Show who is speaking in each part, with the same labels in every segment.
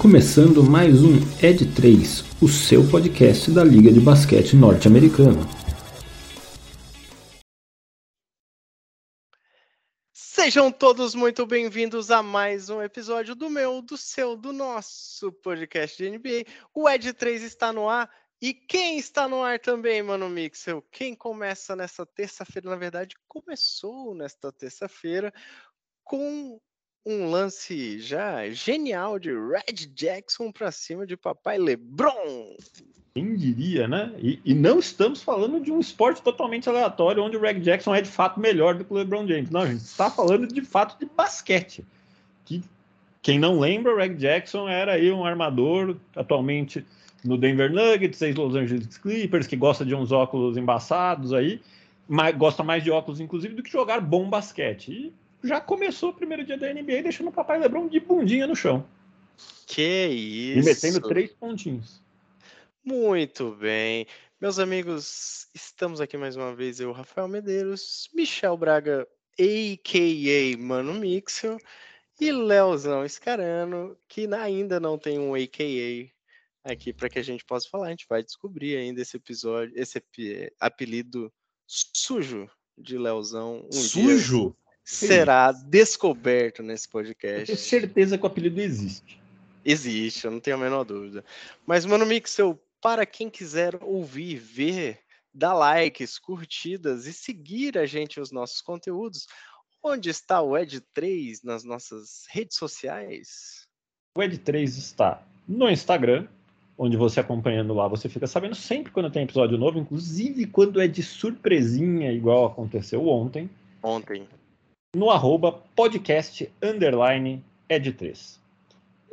Speaker 1: começando mais um Ed 3, o seu podcast da Liga de Basquete Norte-Americana.
Speaker 2: Sejam todos muito bem-vindos a mais um episódio do meu, do seu, do nosso podcast de NBA. O Ed 3 está no ar e quem está no ar também, mano Mixel? Quem começa nessa terça-feira, na verdade, começou nesta terça-feira com um lance já genial de Red Jackson para cima de papai LeBron.
Speaker 1: Quem diria, né? E, e, não estamos falando de um esporte totalmente aleatório onde o Red Jackson é de fato melhor do que o LeBron James. Não, a gente está falando de fato de basquete. Que quem não lembra, o Red Jackson era aí um armador atualmente no Denver Nuggets, ex-Los Angeles Clippers, que gosta de uns óculos embaçados aí, mas gosta mais de óculos, inclusive, do que jogar bom basquete. E já começou o primeiro dia da NBA deixando o papai Lebron de bundinha no chão.
Speaker 2: Que isso!
Speaker 1: E metendo três pontinhos.
Speaker 2: Muito bem. Meus amigos, estamos aqui mais uma vez, eu, Rafael Medeiros, Michel Braga, a.k.a. Mano Mixel, e Leozão Escarano, que ainda não tem um a.k.a. aqui para que a gente possa falar. A gente vai descobrir ainda esse episódio, esse apelido sujo de Leozão.
Speaker 1: Um sujo?
Speaker 2: Será descoberto nesse podcast. Eu
Speaker 1: tenho certeza que o apelido existe.
Speaker 2: Existe, eu não tenho a menor dúvida. Mas, mano, Mixel, para quem quiser ouvir, ver, dar likes, curtidas e seguir a gente os nossos conteúdos, onde está o Ed3 nas nossas redes sociais?
Speaker 1: O Ed3 está no Instagram, onde você acompanhando lá, você fica sabendo sempre quando tem episódio novo, inclusive quando é de surpresinha, igual aconteceu ontem.
Speaker 2: Ontem
Speaker 1: no arroba podcast underline ed3.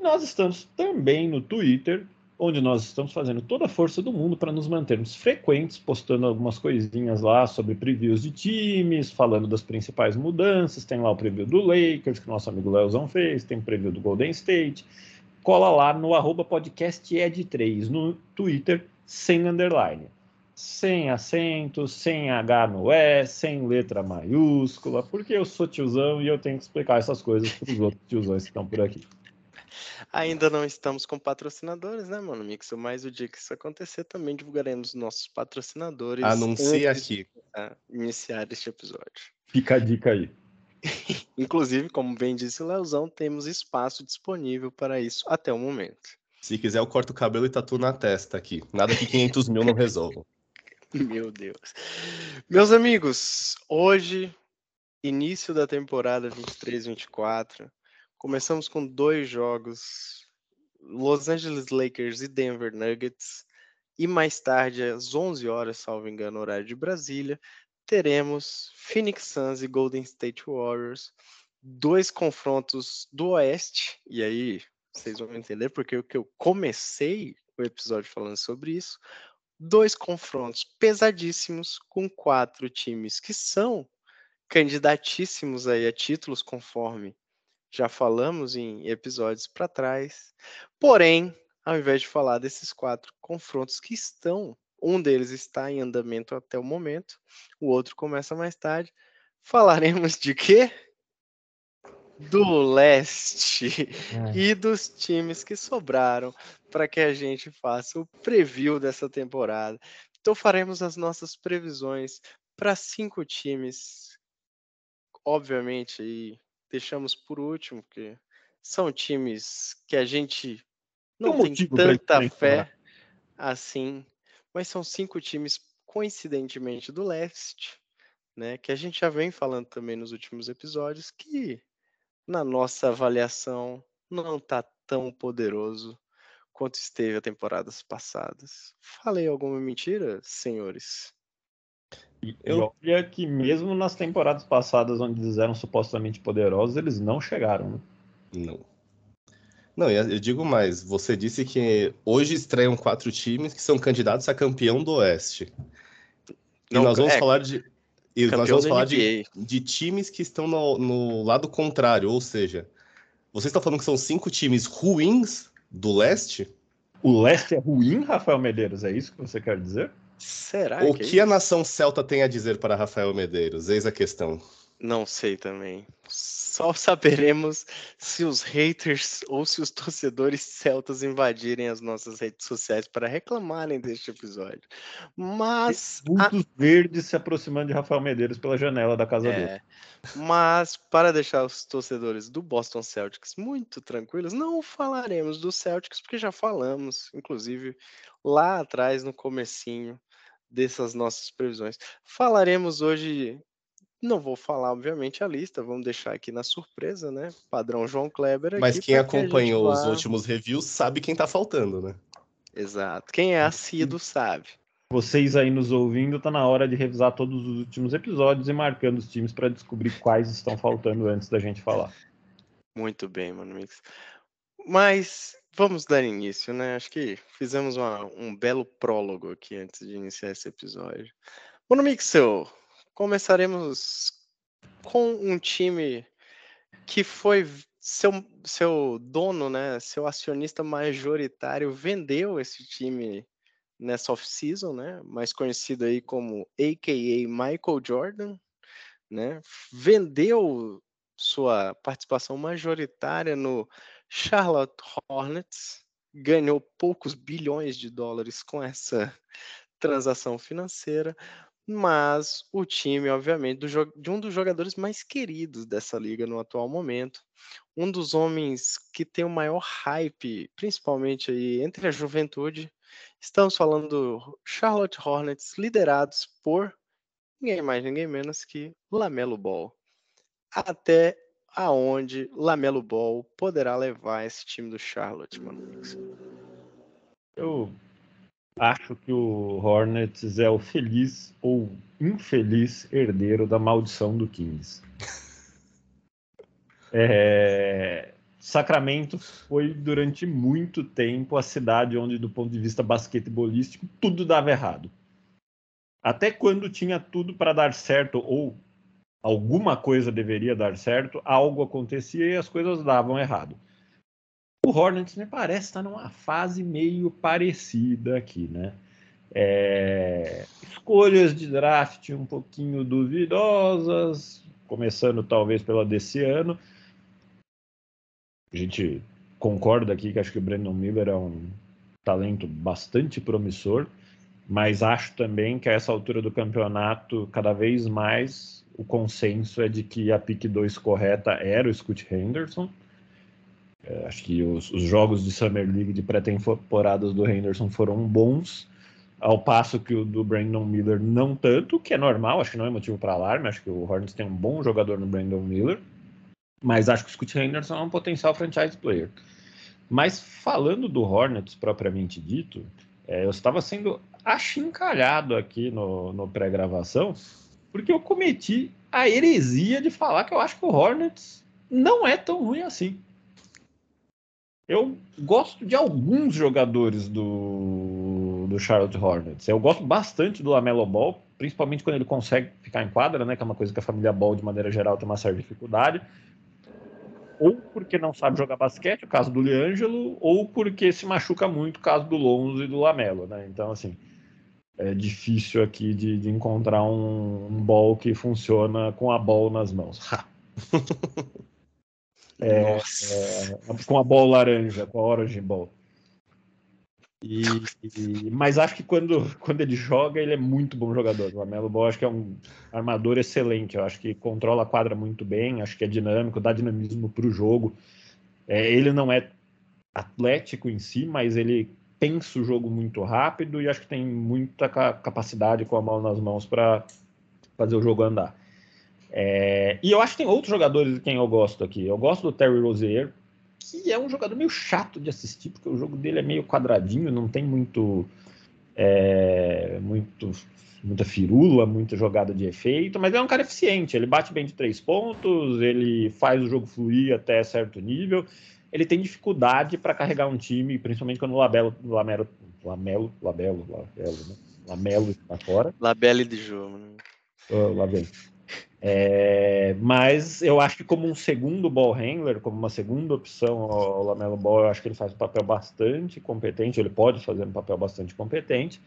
Speaker 1: Nós estamos também no Twitter, onde nós estamos fazendo toda a força do mundo para nos mantermos frequentes, postando algumas coisinhas lá sobre previews de times, falando das principais mudanças. Tem lá o preview do Lakers, que nosso amigo Leozão fez, tem o preview do Golden State. Cola lá no arroba podcast ed3 no Twitter, sem underline sem acento, sem H no E, sem letra maiúscula, porque eu sou tiozão e eu tenho que explicar essas coisas para os outros tiozões que estão por aqui.
Speaker 2: Ainda não estamos com patrocinadores, né, mano, Mixo? Mas o dia que isso acontecer, também divulgaremos nossos patrocinadores.
Speaker 1: Anuncie aqui.
Speaker 2: Iniciar este episódio.
Speaker 1: Fica a dica aí.
Speaker 2: Inclusive, como bem disse o Leozão, temos espaço disponível para isso até o momento.
Speaker 3: Se quiser, eu corto o cabelo e tatuo na testa aqui. Nada que 500 mil não resolva.
Speaker 2: Meu Deus. Meus amigos, hoje, início da temporada 23-24, começamos com dois jogos: Los Angeles Lakers e Denver Nuggets. E mais tarde, às 11 horas, salvo engano, horário de Brasília, teremos Phoenix Suns e Golden State Warriors. Dois confrontos do Oeste. E aí, vocês vão entender porque o que eu comecei o episódio falando sobre isso dois confrontos pesadíssimos com quatro times que são candidatíssimos aí a títulos, conforme já falamos em episódios para trás. Porém, ao invés de falar desses quatro confrontos que estão, um deles está em andamento até o momento, o outro começa mais tarde, falaremos de quê? Do leste é. e dos times que sobraram para que a gente faça o preview dessa temporada. Então faremos as nossas previsões para cinco times. Obviamente, e deixamos por último, porque são times que a gente não tem, tem tanta fé assim, mas são cinco times coincidentemente do leste, né, que a gente já vem falando também nos últimos episódios que na nossa avaliação, não está tão poderoso quanto esteve a temporadas passadas. Falei alguma mentira, senhores?
Speaker 1: Eu... olha que mesmo nas temporadas passadas, onde eles eram supostamente poderosos, eles não chegaram. Né?
Speaker 3: Não. Não, eu digo mais. Você disse que hoje estreiam quatro times que são candidatos a campeão do Oeste. Não, e nós vamos é, falar de e nós vamos falar de, de, times que estão no, no, lado contrário, ou seja, você está falando que são cinco times ruins do leste?
Speaker 1: O leste é ruim, Rafael Medeiros, é isso que você quer dizer?
Speaker 2: Será
Speaker 3: o que, que é a nação celta tem a dizer para Rafael Medeiros? Eis a questão.
Speaker 2: Não sei também. Só saberemos se os haters ou se os torcedores celtas invadirem as nossas redes sociais para reclamarem deste episódio. Mas.
Speaker 1: Muitos a... verdes se aproximando de Rafael Medeiros pela janela da casa é, dele.
Speaker 2: Mas, para deixar os torcedores do Boston Celtics muito tranquilos, não falaremos do Celtics, porque já falamos, inclusive, lá atrás, no comecinho dessas nossas previsões. Falaremos hoje não vou falar, obviamente, a lista, vamos deixar aqui na surpresa, né? Padrão João Kleber.
Speaker 3: Mas quem acompanhou que os últimos reviews sabe quem tá faltando, né?
Speaker 2: Exato. Quem é assíduo sabe.
Speaker 1: Vocês aí nos ouvindo, tá na hora de revisar todos os últimos episódios e marcando os times para descobrir quais estão faltando antes da gente falar.
Speaker 2: Muito bem, mano Mix. Mas vamos dar início, né? Acho que fizemos uma, um belo prólogo aqui antes de iniciar esse episódio. Mano Mixel, começaremos com um time que foi seu, seu dono, né, seu acionista majoritário vendeu esse time nessa off-season, né, mais conhecido aí como AKA Michael Jordan, né, vendeu sua participação majoritária no Charlotte Hornets, ganhou poucos bilhões de dólares com essa transação financeira, mas o time, obviamente, do, de um dos jogadores mais queridos dessa liga no atual momento, um dos homens que tem o maior hype, principalmente aí entre a juventude. Estamos falando do Charlotte Hornets, liderados por ninguém mais, ninguém menos que Lamelo Ball. Até aonde Lamelo Ball poderá levar esse time do Charlotte, mano?
Speaker 1: Eu acho que o Hornets é o feliz ou infeliz herdeiro da maldição do Kings. É... Sacramento foi durante muito tempo a cidade onde, do ponto de vista basquetebolístico, tudo dava errado. Até quando tinha tudo para dar certo ou alguma coisa deveria dar certo, algo acontecia e as coisas davam errado. O Hornets me parece estar numa fase meio parecida aqui, né? É... escolhas de draft um pouquinho duvidosas, começando talvez pela desse ano. A gente concorda aqui que acho que o Brandon Miller é um talento bastante promissor, mas acho também que a essa altura do campeonato, cada vez mais o consenso é de que a pick 2 correta era o Scott Henderson. É, acho que os, os, jogos de Summer League de pré-temporadas do Henderson foram bons, ao passo que o do Brandon Miller não tanto, que é normal, acho que não é motivo para alarme, acho que o Hornets tem um bom jogador no Brandon Miller, mas acho que o Scott Henderson é um potencial franchise player. Mas falando do Hornets propriamente dito, é, eu estava sendo achincalhado aqui no, no pré-gravação, porque eu cometi a heresia de falar que eu acho que o Hornets não é tão ruim assim. Eu gosto de alguns jogadores do, do Charlotte Hornets. Eu gosto bastante do Lamelo Ball, principalmente quando ele consegue ficar em quadra, né? Que é uma coisa que a família Ball, de maneira geral, tem uma certa dificuldade. Ou porque não sabe jogar basquete, o caso do Liangelo, ou porque se machuca muito, o caso do Lonzo e do Lamelo, né? Então, assim, é difícil aqui de, de encontrar um, um ball que funciona com a bola nas mãos. É, com a bola laranja, com a Orange Ball. E, e, mas acho que quando, quando ele joga, ele é muito bom jogador. O Amelo Ball acho que é um armador excelente. Eu acho que controla a quadra muito bem, acho que é dinâmico, dá dinamismo para o jogo. É, ele não é atlético em si, mas ele pensa o jogo muito rápido e acho que tem muita capacidade com a mão nas mãos para fazer o jogo andar. É, e eu acho que tem outros jogadores de quem eu gosto aqui. Eu gosto do Terry Rozier, que é um jogador meio chato de assistir, porque o jogo dele é meio quadradinho, não tem muito, é, muito muita firula, muita jogada de efeito, mas é um cara eficiente. Ele bate bem de três pontos, ele faz o jogo fluir até certo nível. Ele tem dificuldade para carregar um time, principalmente quando o Labelo, Lamelo, Lamelo, Labelo, Labelo, né? Lamelo está fora.
Speaker 2: Labelle de jogo. Né?
Speaker 1: Oh, lá vem. É, mas eu acho que como um segundo ball handler, como uma segunda opção ao Lamelo Ball, eu acho que ele faz um papel bastante competente, ele pode fazer um papel bastante competente.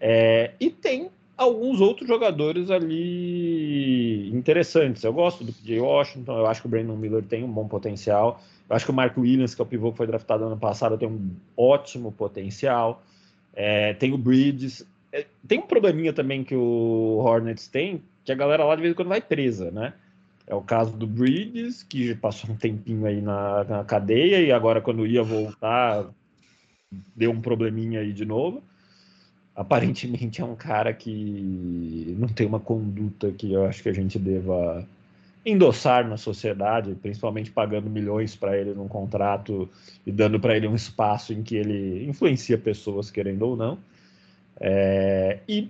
Speaker 1: É, e tem alguns outros jogadores ali interessantes. Eu gosto do PJ Washington, eu acho que o Brandon Miller tem um bom potencial. Eu acho que o Mark Williams, que é o pivô que foi draftado ano passado, tem um ótimo potencial. É, tem o Bridges. É, tem um probleminha também que o Hornets tem, que a galera lá de vez em quando vai presa, né? É o caso do Bridges, que passou um tempinho aí na, na cadeia e agora quando ia voltar deu um probleminha aí de novo. Aparentemente é um cara que não tem uma conduta que eu acho que a gente deva endossar na sociedade, principalmente pagando milhões para ele num contrato e dando para ele um espaço em que ele influencia pessoas, querendo ou não. É, e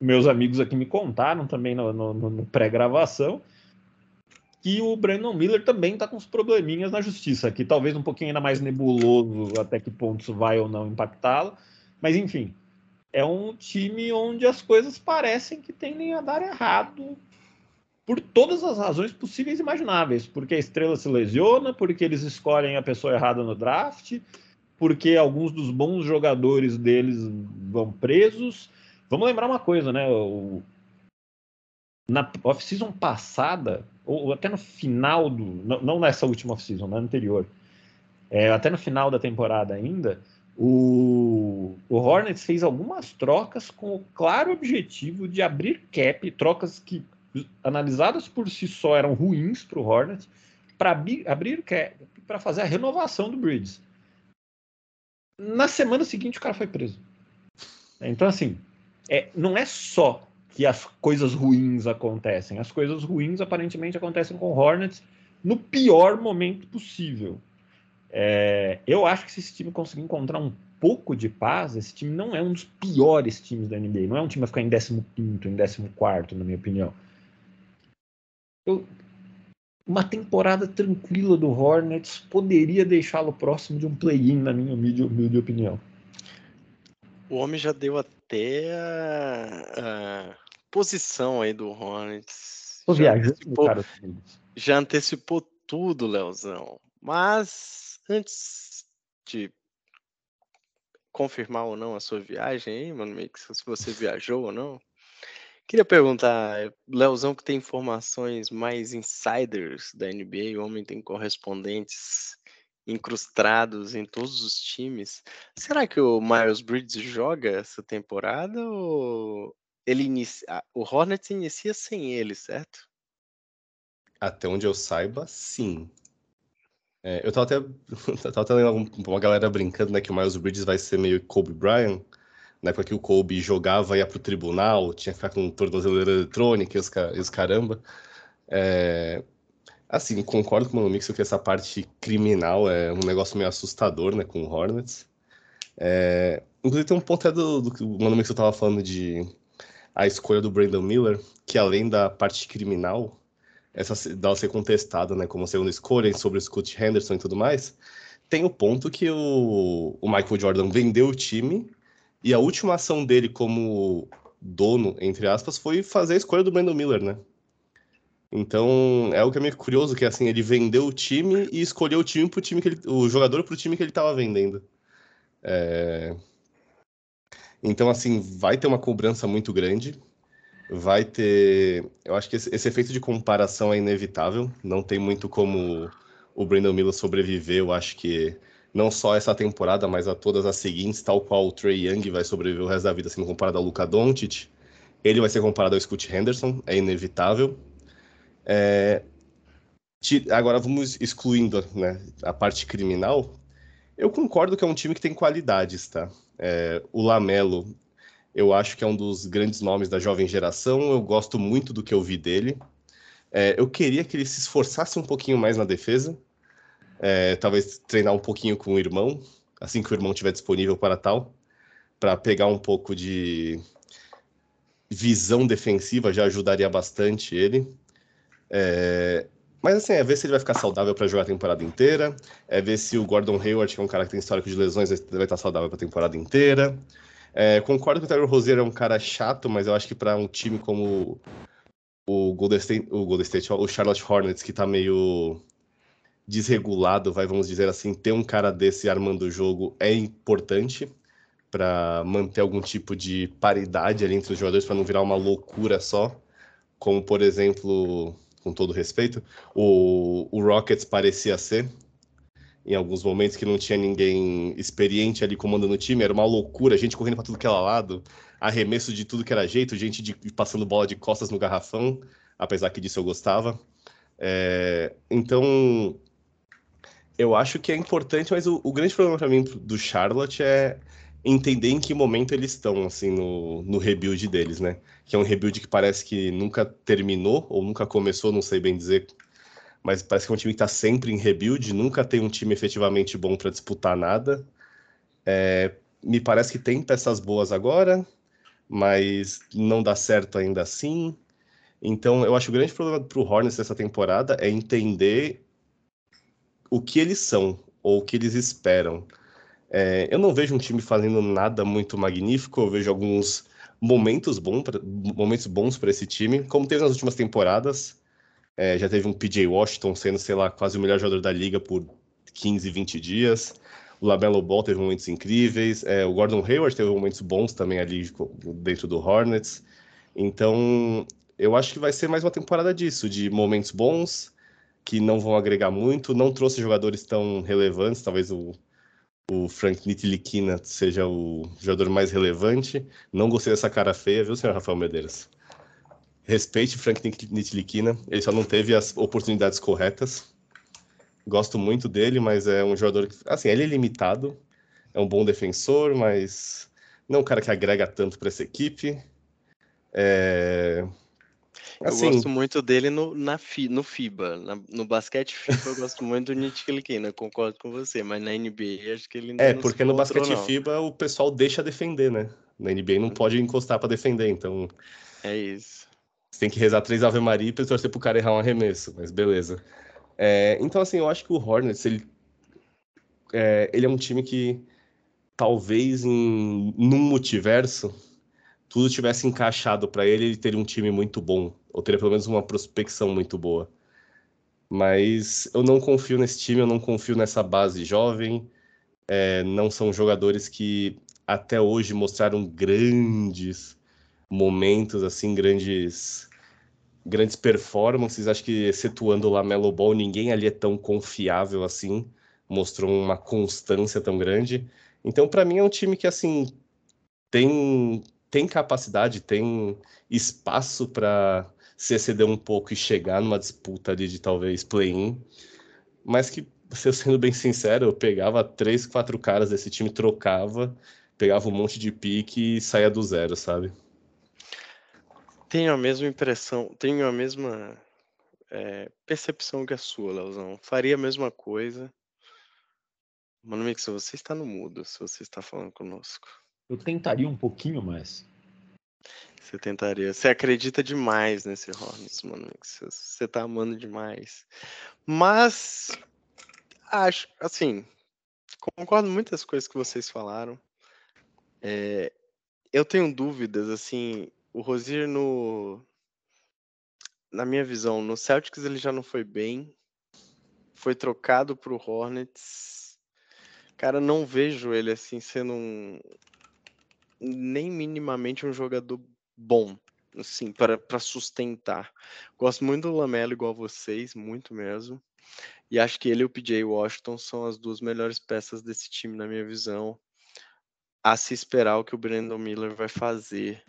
Speaker 1: meus amigos aqui me contaram também no, no, no pré-gravação que o Brandon Miller também está com uns probleminhas na justiça, que talvez um pouquinho ainda mais nebuloso até que ponto isso vai ou não impactá-lo, mas enfim, é um time onde as coisas parecem que tendem a dar errado por todas as razões possíveis e imagináveis, porque a estrela se lesiona, porque eles escolhem a pessoa errada no draft, porque alguns dos bons jogadores deles vão presos. Vamos lembrar uma coisa, né? O, na off-season passada, ou até no final do. Não, não nessa última off-season, na anterior. É, até no final da temporada ainda, o, o Hornets fez algumas trocas com o claro objetivo de abrir cap, trocas que analisadas por si só eram ruins para o Hornets, para abrir para fazer a renovação do Bridges. Na semana seguinte o cara foi preso. Então assim, é, não é só que as coisas ruins acontecem. As coisas ruins aparentemente acontecem com Hornets no pior momento possível. É, eu acho que se esse time conseguir encontrar um pouco de paz, esse time não é um dos piores times da NBA. Não é um time a ficar em 15, em 14, na minha opinião. Eu, uma temporada tranquila do Hornets poderia deixá-lo próximo de um play-in, na minha humilde, humilde, opinião.
Speaker 2: O homem já deu até a, a posição aí do Hornets.
Speaker 1: Tô já antecipou, cara.
Speaker 2: Já antecipou tudo, Leozão. Mas antes de confirmar ou não a sua viagem aí, mano, se você viajou ou não, Queria perguntar, Leozão que tem informações mais insiders da NBA, o homem tem correspondentes incrustados em todos os times. Será que o Miles Bridges joga essa temporada ou ele inicia, o Hornets inicia sem ele, certo?
Speaker 3: Até onde eu saiba, sim. É, eu tava até, tava até lendo uma galera brincando, né, que o Miles Bridges vai ser meio Kobe Bryant, na época que o Kobe jogava, ia pro tribunal, tinha que ficar com tornozeleira eletrônica e os, e os caramba. É... Assim, concordo com o Mano Mixo que essa parte criminal é um negócio meio assustador, né, com o Hornets. É... Inclusive tem um ponto é do, do que o Mano Mixo tava falando de a escolha do Brandon Miller, que além da parte criminal, essa dela ser contestada, né, como segunda escolha sobre o Scott Henderson e tudo mais, tem o ponto que o, o Michael Jordan vendeu o time e a última ação dele como dono, entre aspas, foi fazer a escolha do Brandon Miller, né? Então, é o que é meio curioso, que assim, ele vendeu o time e escolheu o time pro time que ele, o jogador pro time que ele estava vendendo. É... Então, assim, vai ter uma cobrança muito grande. Vai ter. Eu acho que esse, esse efeito de comparação é inevitável. Não tem muito como o Brandon Miller sobreviver. Eu acho que não só essa temporada, mas a todas as seguintes, tal qual o Trey Young vai sobreviver o resto da vida sendo comparado ao Luka Doncic, ele vai ser comparado ao Scott Henderson, é inevitável. É... Agora vamos excluindo né, a parte criminal. Eu concordo que é um time que tem qualidades, tá? É, o Lamelo, eu acho que é um dos grandes nomes da jovem geração. Eu gosto muito do que eu vi dele. É, eu queria que ele se esforçasse um pouquinho mais na defesa é, talvez treinar um pouquinho com o irmão, assim que o irmão estiver disponível para tal, para pegar um pouco de visão defensiva, já ajudaria bastante ele. É, mas assim, é ver se ele vai ficar saudável para jogar a temporada inteira, é ver se o Gordon Hayward, que é um cara que tem histórico de lesões, vai estar saudável para a temporada inteira. É, concordo que o Tyler Rozier é um cara chato, mas eu acho que para um time como o Golden State, o Golden State, o Charlotte Hornets, que está meio desregulado, vai, vamos dizer assim, ter um cara desse armando o jogo é importante, para manter algum tipo de paridade ali entre os jogadores para não virar uma loucura só, como por exemplo, com todo respeito, o, o Rockets parecia ser em alguns momentos que não tinha ninguém experiente ali comandando o time, era uma loucura, gente correndo para tudo que era lado, arremesso de tudo que era jeito, gente de, passando bola de costas no garrafão, apesar que disso eu gostava. É, então, eu acho que é importante, mas o, o grande problema para mim do Charlotte é entender em que momento eles estão, assim, no, no rebuild deles, né? Que é um rebuild que parece que nunca terminou, ou nunca começou, não sei bem dizer, mas parece que é um time que está sempre em rebuild, nunca tem um time efetivamente bom para disputar nada. É, me parece que tem peças boas agora, mas não dá certo ainda assim. Então, eu acho que o grande problema para o Hornets nessa temporada é entender o que eles são ou o que eles esperam. É, eu não vejo um time fazendo nada muito magnífico, eu vejo alguns momentos, bom pra, momentos bons para esse time, como teve nas últimas temporadas. É, já teve um PJ Washington sendo, sei lá, quase o melhor jogador da liga por 15, 20 dias. O Labelo Ball teve momentos incríveis. É, o Gordon Hayward teve momentos bons também ali dentro do Hornets. Então, eu acho que vai ser mais uma temporada disso, de momentos bons, que não vão agregar muito. Não trouxe jogadores tão relevantes, talvez o, o Frank Nitilikina seja o jogador mais relevante. Não gostei dessa cara feia, viu, senhor Rafael Medeiros? Respeite Frank Nitilikina, ele só não teve as oportunidades corretas. Gosto muito dele, mas é um jogador que, assim, ele é limitado, é um bom defensor, mas não é um cara que agrega tanto para essa equipe. É...
Speaker 2: Assim, eu gosto muito dele no, na fi, no FIBA. Na, no basquete FIBA eu gosto muito do Nitilikina, concordo com você, mas na NBA acho que ele
Speaker 3: não É, porque no basquete não. FIBA o pessoal deixa defender, né? Na NBA não pode encostar para defender, então.
Speaker 2: É isso.
Speaker 3: Você tem que rezar três Ave Maria e torcer pro cara errar um arremesso, mas beleza. É, então, assim, eu acho que o Hornets, ele é, ele é um time que talvez em num multiverso tudo tivesse encaixado para ele, ele teria um time muito bom, ou teria pelo menos uma prospecção muito boa. Mas eu não confio nesse time, eu não confio nessa base jovem. É, não são jogadores que até hoje mostraram grandes momentos, assim, grandes grandes performances. Acho que, excetuando o Lamelo Ball, ninguém ali é tão confiável assim, mostrou uma constância tão grande. Então, para mim, é um time que, assim, tem, tem capacidade, tem espaço para se exceder um pouco e chegar numa disputa ali de talvez play-in, mas que, se eu sendo bem sincero, eu pegava três, quatro caras desse time, trocava, pegava um monte de pique e saía do zero, sabe?
Speaker 2: Tenho a mesma impressão, tenho a mesma é, percepção que a sua, Leozão. Faria a mesma coisa. Mano Mix, você está no mudo, se você está falando conosco.
Speaker 1: Eu tentaria um pouquinho mais.
Speaker 2: Você tentaria. Você acredita demais nesse Hornets, mano. Você está amando demais. Mas, acho, assim, concordo com muitas coisas que vocês falaram. É, eu tenho dúvidas, assim, o Rosier no na minha visão, no Celtics ele já não foi bem. Foi trocado para o Hornets. Cara, não vejo ele assim sendo um nem minimamente um jogador bom, assim, para sustentar. Gosto muito do Lamelo igual vocês, muito mesmo. E acho que ele e o PJ Washington são as duas melhores peças desse time na minha visão. A se esperar o que o Brandon Miller vai fazer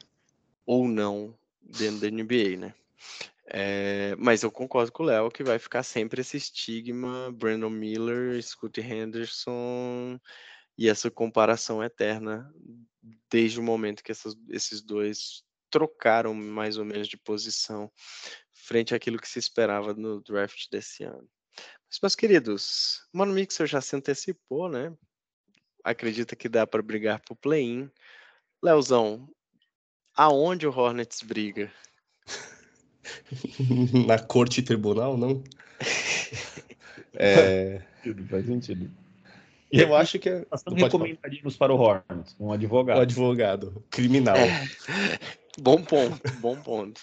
Speaker 2: ou não dentro da NBA, né? É, mas eu concordo com o Léo que vai ficar sempre esse estigma Brandon Miller, Scott Henderson e essa comparação eterna desde o momento que essas, esses dois trocaram mais ou menos de posição frente àquilo que se esperava no draft desse ano. Mas, meus queridos, o Mano Mixer já se antecipou, né? Acredita que dá para brigar pro play-in. Leozão, Aonde o Hornets briga?
Speaker 3: Na corte tribunal, não? é...
Speaker 1: Faz sentido.
Speaker 3: E eu acho que é.
Speaker 1: Nós recomendaríamos para o Hornets, um advogado. Um
Speaker 3: advogado, criminal. É.
Speaker 2: Bom ponto, bom ponto.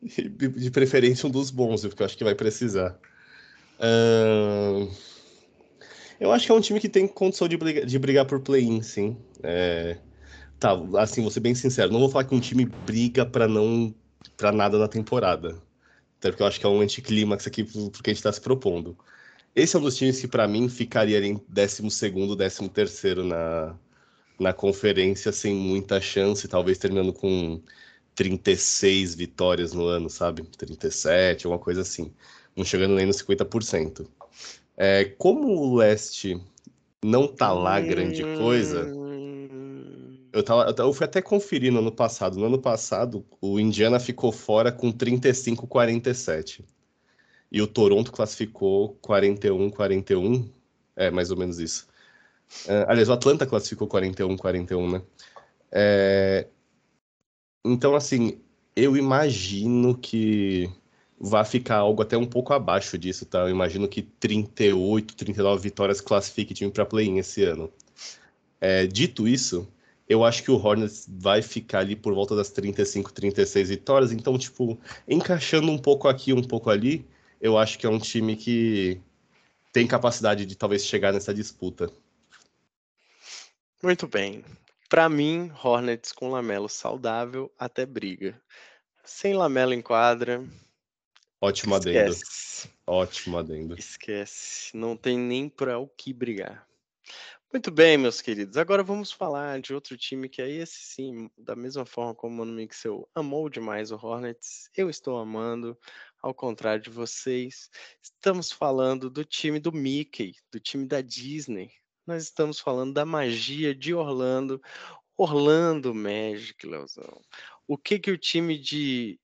Speaker 3: De preferência um dos bons, porque eu acho que vai precisar. Uh... Eu acho que é um time que tem condição de brigar, de brigar por play-in, sim. É... Tá, assim, vou ser bem sincero, não vou falar que um time briga para não para nada na temporada. Até porque eu acho que é um anticlímax aqui porque a gente está se propondo. Esse é um dos times que, para mim, ficaria em 12 º 13 terceiro na, na conferência, sem muita chance, talvez terminando com 36 vitórias no ano, sabe? 37, alguma coisa assim. Não chegando nem nos 50%. É, como o leste não tá lá grande coisa, eu, tava, eu fui até conferir no ano passado. No ano passado, o Indiana ficou fora com 35-47. E o Toronto classificou 41-41. É, mais ou menos isso. É, aliás, o Atlanta classificou 41-41, né? É, então, assim, eu imagino que vai ficar algo até um pouco abaixo disso, tá? Eu imagino que 38, 39 vitórias classifique time para play-in esse ano. É, dito isso, eu acho que o Hornets vai ficar ali por volta das 35, 36 vitórias. Então, tipo, encaixando um pouco aqui, um pouco ali, eu acho que é um time que tem capacidade de talvez chegar nessa disputa.
Speaker 2: Muito bem. Para mim, Hornets com Lamelo saudável até briga. Sem Lamelo em quadra.
Speaker 3: Ótimo adendo. Ótimo adendo.
Speaker 2: Esquece. Não tem nem para o que brigar. Muito bem, meus queridos. Agora vamos falar de outro time que aí, esse sim, da mesma forma como o Mano Mixel amou demais o Hornets, eu estou amando, ao contrário de vocês. Estamos falando do time do Mickey, do time da Disney, nós estamos falando da magia de Orlando, Orlando Magic, Leozão. O que que o time de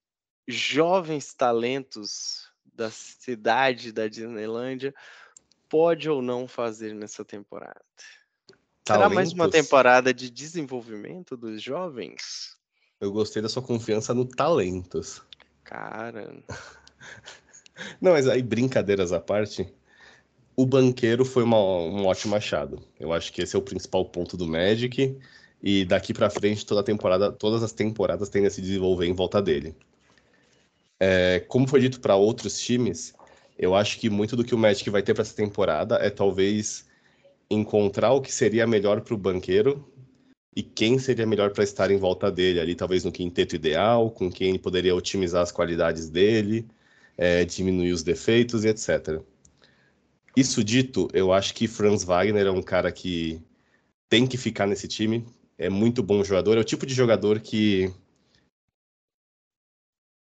Speaker 2: jovens talentos da cidade da Disneylândia pode ou não fazer nessa temporada? Talentos. Será mais uma temporada de desenvolvimento dos jovens?
Speaker 3: Eu gostei da sua confiança no talentos.
Speaker 2: Cara.
Speaker 3: Não, mas aí brincadeiras à parte, o banqueiro foi uma, um ótimo achado. Eu acho que esse é o principal ponto do Magic. E daqui para frente, toda temporada, todas as temporadas tendem a se desenvolver em volta dele. É, como foi dito para outros times, eu acho que muito do que o Magic vai ter para essa temporada é talvez encontrar o que seria melhor para o banqueiro e quem seria melhor para estar em volta dele ali, talvez no quinteto ideal, com quem ele poderia otimizar as qualidades dele, é, diminuir os defeitos e etc. Isso dito, eu acho que Franz Wagner é um cara que tem que ficar nesse time. É muito bom jogador. É o tipo de jogador que.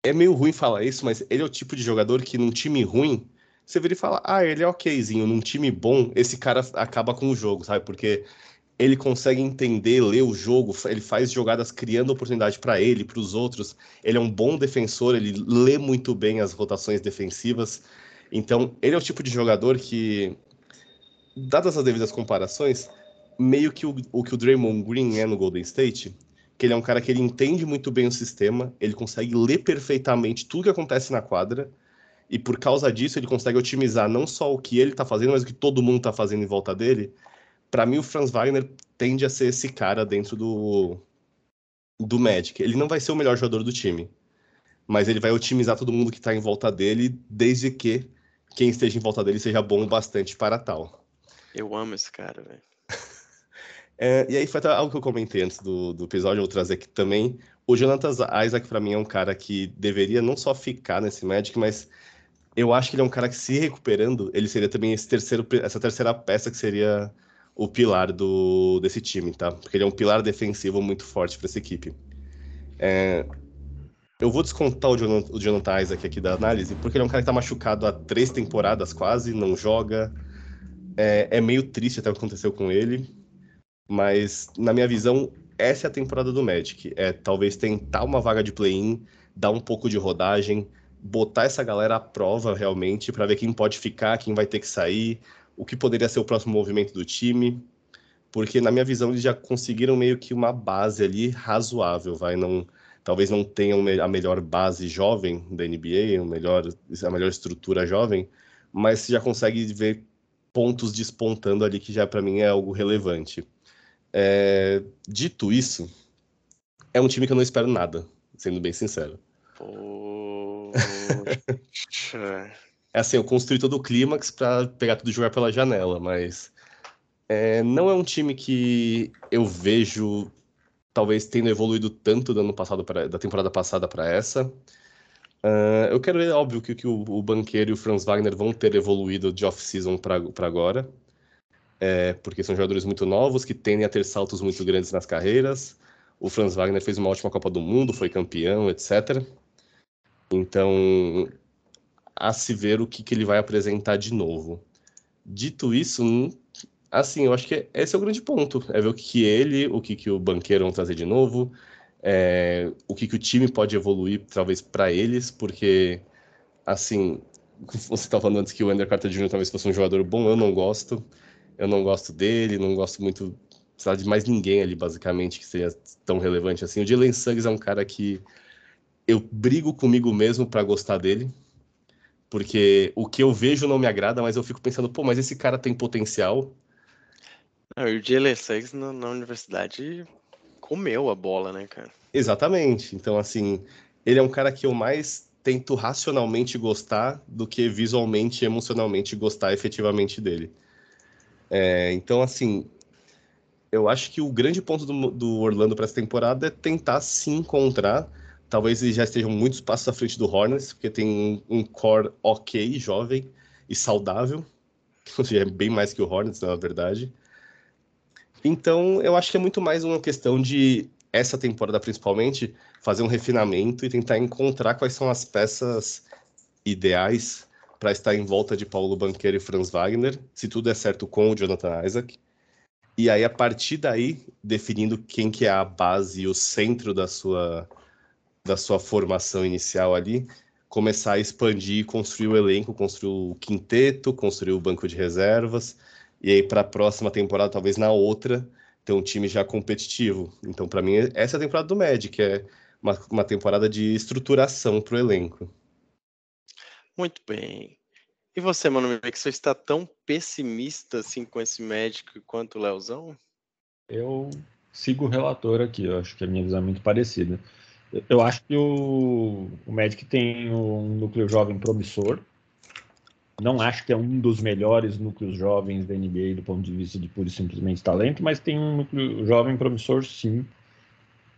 Speaker 3: É meio ruim falar isso, mas ele é o tipo de jogador que num time ruim, você vira e fala: ah, ele é okzinho. Num time bom, esse cara acaba com o jogo, sabe? Porque ele consegue entender, ler o jogo, ele faz jogadas criando oportunidade para ele, para os outros. Ele é um bom defensor, ele lê muito bem as rotações defensivas. Então, ele é o tipo de jogador que, dadas as devidas comparações, meio que o, o que o Draymond Green é no Golden State, que ele é um cara que ele entende muito bem o sistema, ele consegue ler perfeitamente tudo que acontece na quadra, e por causa disso ele consegue otimizar não só o que ele está fazendo, mas o que todo mundo está fazendo em volta dele. Para mim, o Franz Wagner tende a ser esse cara dentro do, do Magic. Ele não vai ser o melhor jogador do time, mas ele vai otimizar todo mundo que está em volta dele, desde que quem esteja em volta dele seja bom bastante para tal.
Speaker 2: Eu amo esse cara, velho.
Speaker 3: é, e aí foi até algo que eu comentei antes do, do episódio, eu vou trazer aqui também. O Jonathan Isaac, para mim, é um cara que deveria não só ficar nesse Magic, mas eu acho que ele é um cara que, se recuperando, ele seria também esse terceiro, essa terceira peça que seria o pilar do, desse time, tá? Porque ele é um pilar defensivo muito forte para essa equipe. É, eu vou descontar o Jonathan, o Jonathan Isaac aqui da análise, porque ele é um cara que tá machucado há três temporadas quase, não joga. É, é meio triste até o que aconteceu com ele. Mas, na minha visão, essa é a temporada do Magic. É talvez tentar uma vaga de play-in, dar um pouco de rodagem, botar essa galera à prova realmente, para ver quem pode ficar, quem vai ter que sair, o que poderia ser o próximo movimento do time. Porque, na minha visão, eles já conseguiram meio que uma base ali razoável, vai? Não talvez não tenham a melhor base jovem da NBA, a melhor, a melhor estrutura jovem, mas já consegue ver pontos despontando ali que já para mim é algo relevante. É, dito isso, é um time que eu não espero nada, sendo bem sincero. É assim, eu construí todo o clímax para pegar tudo e jogar pela janela, mas É, não é um time que eu vejo talvez tendo evoluído tanto do ano passado pra, da temporada passada para essa. Uh, eu quero ver, óbvio, que, que o, o, Banqueiro e o Franz Wagner vão ter evoluído de off-season para agora, é, porque são jogadores muito novos que tendem a ter saltos muito grandes nas carreiras. O Franz Wagner fez uma ótima Copa do Mundo, foi campeão, etc. Então, a se ver o que, que ele vai apresentar de novo. Dito isso, hum, assim, eu acho que esse é o grande ponto. É ver o que, que ele, o que, que o banqueiro vão trazer de novo, é, o que, que o time pode evoluir, talvez, para eles, porque, assim, você estava falando antes que o Ender Carter Jr. talvez fosse um jogador bom, eu não gosto. Eu não gosto dele, não gosto muito de mais ninguém ali, basicamente, que seja tão relevante assim. O Jalen Suggs é um cara que eu brigo comigo mesmo para gostar dele, porque o que eu vejo não me agrada, mas eu fico pensando, pô, mas esse cara tem potencial.
Speaker 2: Não, e o Jalen Suggs na, na universidade comeu a bola, né, cara?
Speaker 3: Exatamente. Então, assim, ele é um cara que eu mais tento racionalmente gostar do que visualmente e emocionalmente gostar efetivamente dele. É, então, assim, eu acho que o grande ponto do, do Orlando para essa temporada é tentar se encontrar. Talvez eles já estejam muitos passos à frente do Hornets, porque tem um, um core ok, jovem e saudável, que é bem mais que o Hornets, na verdade. Então, eu acho que é muito mais uma questão de, essa temporada principalmente, fazer um refinamento e tentar encontrar quais são as peças ideais para estar em volta de Paulo Banqueiro e Franz Wagner, se tudo der certo com o Jonathan Isaac. E aí, a partir daí, definindo quem que é a base e o centro da sua, da sua formação inicial ali, começar a expandir, construir o elenco, construir o quinteto, construir o banco de reservas, e aí para a próxima temporada, talvez na outra, ter um time já competitivo. Então, para mim, essa é a temporada do Magic, é uma, uma temporada de estruturação para o elenco.
Speaker 2: Muito bem. E você, mano, que você está tão pessimista assim com esse Magic quanto o Leozão?
Speaker 1: Eu sigo o relator aqui, eu acho que a minha visão é muito parecida. Eu acho que o, o Magic tem um núcleo jovem promissor, não acho que é um dos melhores núcleos jovens da NBA do ponto de vista de pura e simplesmente talento, mas tem um núcleo jovem promissor, sim,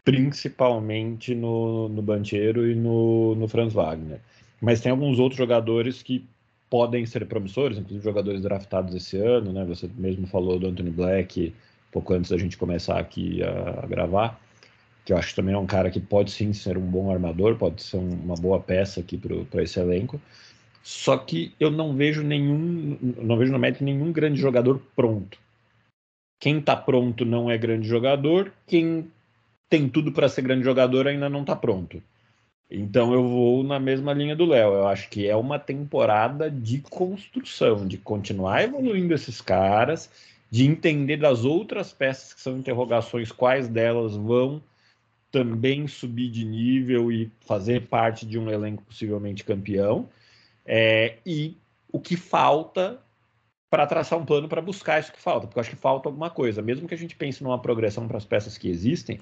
Speaker 1: principalmente no, no Bancheiro e no, no Franz Wagner. Mas tem alguns outros jogadores que podem ser promissores, inclusive jogadores draftados esse ano, né? Você mesmo falou do Anthony Black pouco antes da gente começar aqui a, a gravar, que eu acho que também é um cara que pode sim ser um bom armador, pode ser um, uma boa peça aqui para esse elenco. Só que eu não vejo nenhum, não vejo no Magic nenhum grande jogador pronto. Quem está pronto não é grande jogador, quem tem tudo para ser grande jogador ainda não está pronto. Então eu vou na mesma linha do Léo. Eu acho que é uma temporada de construção, de continuar evoluindo esses caras, de entender das outras peças que são interrogações, quais delas vão também subir de nível e fazer parte de um elenco possivelmente campeão é, e o que falta para traçar um plano para buscar isso que falta, porque eu acho que falta alguma coisa. Mesmo que a gente pense numa progressão para as peças que existem,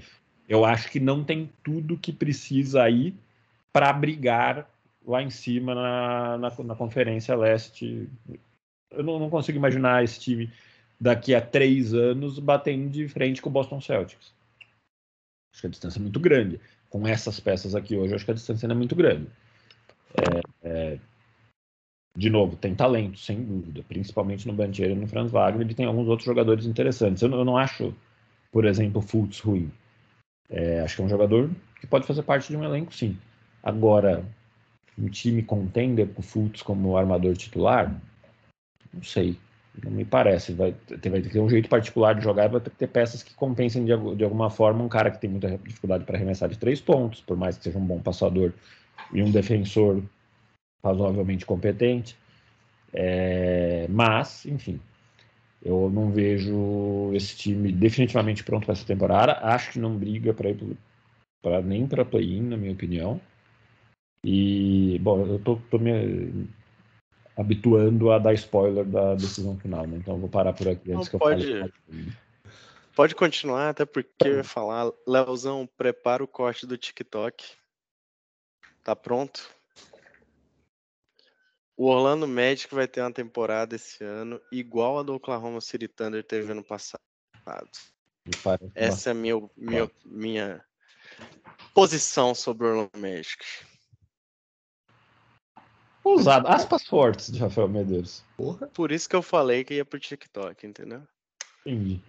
Speaker 1: eu acho que não tem tudo que precisa aí para brigar lá em cima na, na, na Conferência Leste. Eu não, não, consigo imaginar esse time daqui a três anos batendo de frente com o Boston Celtics. Acho que a distância é muito grande. Com essas peças aqui hoje, acho que a distância ainda é muito grande. É, é, de novo, tem talento, sem dúvida, principalmente no Bandeira e no Franz Wagner, e tem alguns outros jogadores interessantes. Eu não, eu não acho, por exemplo, o Fultz ruim. É, acho que é um jogador que pode fazer parte de um elenco, sim. Agora, um time contender com o Fultz como armador titular, não sei. Não me parece. Vai ter, vai ter um jeito particular de jogar e vai ter que ter peças que compensem de, de alguma forma um cara que tem muita dificuldade para arremessar de três pontos, por mais que seja um bom passador e um defensor razoavelmente competente. É, mas, enfim, eu não vejo esse time definitivamente pronto para essa temporada. Acho que não briga para ir pra, nem para play-in, na minha opinião. E, bom, eu tô, tô, me habituando a dar spoiler da decisão final, né? Então eu vou parar por aqui antes não, que eu
Speaker 2: pode, fale. Pode continuar, até porque eu ia falar, Leozão, prepara o corte do TikTok. Tá pronto? O Orlando Magic vai ter uma temporada esse ano igual a do Oklahoma City Thunder teve ano passado. Essa é a minha, minha, minha posição sobre o Orlando Magic.
Speaker 1: Ousado. Aspas fortes de Rafael Medeiros.
Speaker 2: Porra. Por isso que eu falei que ia pro TikTok, entendeu?
Speaker 1: Entendi.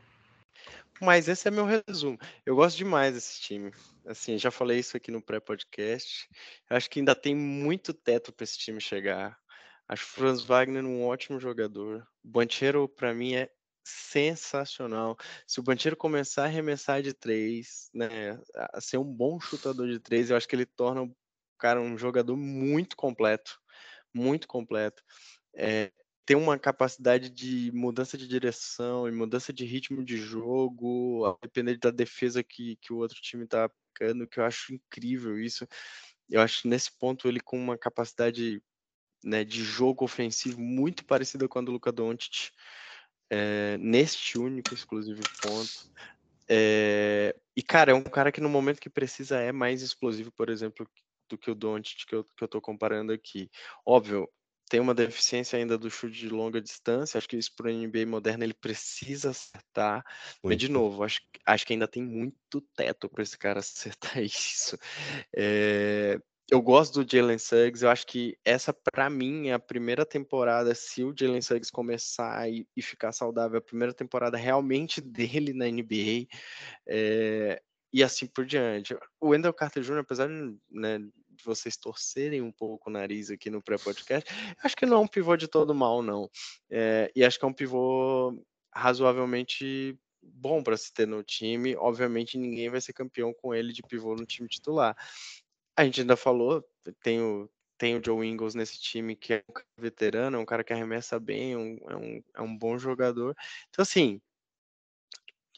Speaker 2: Mas esse é meu resumo. Eu gosto demais desse time. Assim, já falei isso aqui no pré-podcast. Acho que ainda tem muito teto para esse time chegar. Acho o Franz Wagner um ótimo jogador. O Banchero, para mim, é sensacional. Se o Banchero começar a arremessar de três, né, a ser um bom chutador de três, eu acho que ele torna o cara um jogador muito completo muito completo. É, tem uma capacidade de mudança de direção e mudança de ritmo de jogo, a depender da defesa que, que o outro time está aplicando, que eu acho incrível isso. Eu acho nesse ponto ele com uma capacidade né, de jogo ofensivo muito parecida com a do Luka Doncic, é, neste único exclusivo ponto. É, e, cara, é um cara que no momento que precisa é mais explosivo, por exemplo, do que o Doncic que eu, que eu tô comparando aqui. Óbvio, tem uma deficiência ainda do chute de longa distância, acho que isso para o NBA moderno ele precisa acertar, muito. mas de novo, acho, acho que ainda tem muito teto para esse cara acertar isso. É, eu gosto do Jalen Suggs, eu acho que essa para mim é a primeira temporada, se o Jalen Suggs começar e, e, ficar saudável, a primeira temporada realmente dele na NBA. É, e assim por diante. O Wendell Carter Jr., apesar de, né, de vocês torcerem um pouco o nariz aqui no pré-podcast, acho que não é um pivô de todo mal, não. É, e acho que é um pivô razoavelmente bom para se ter no time. Obviamente, ninguém vai ser campeão com ele de pivô no time titular. A gente ainda falou, tem o, tem o Joe Ingles nesse time que é um veterano, é um cara que arremessa bem, um, é, um, é um bom jogador. Então, assim,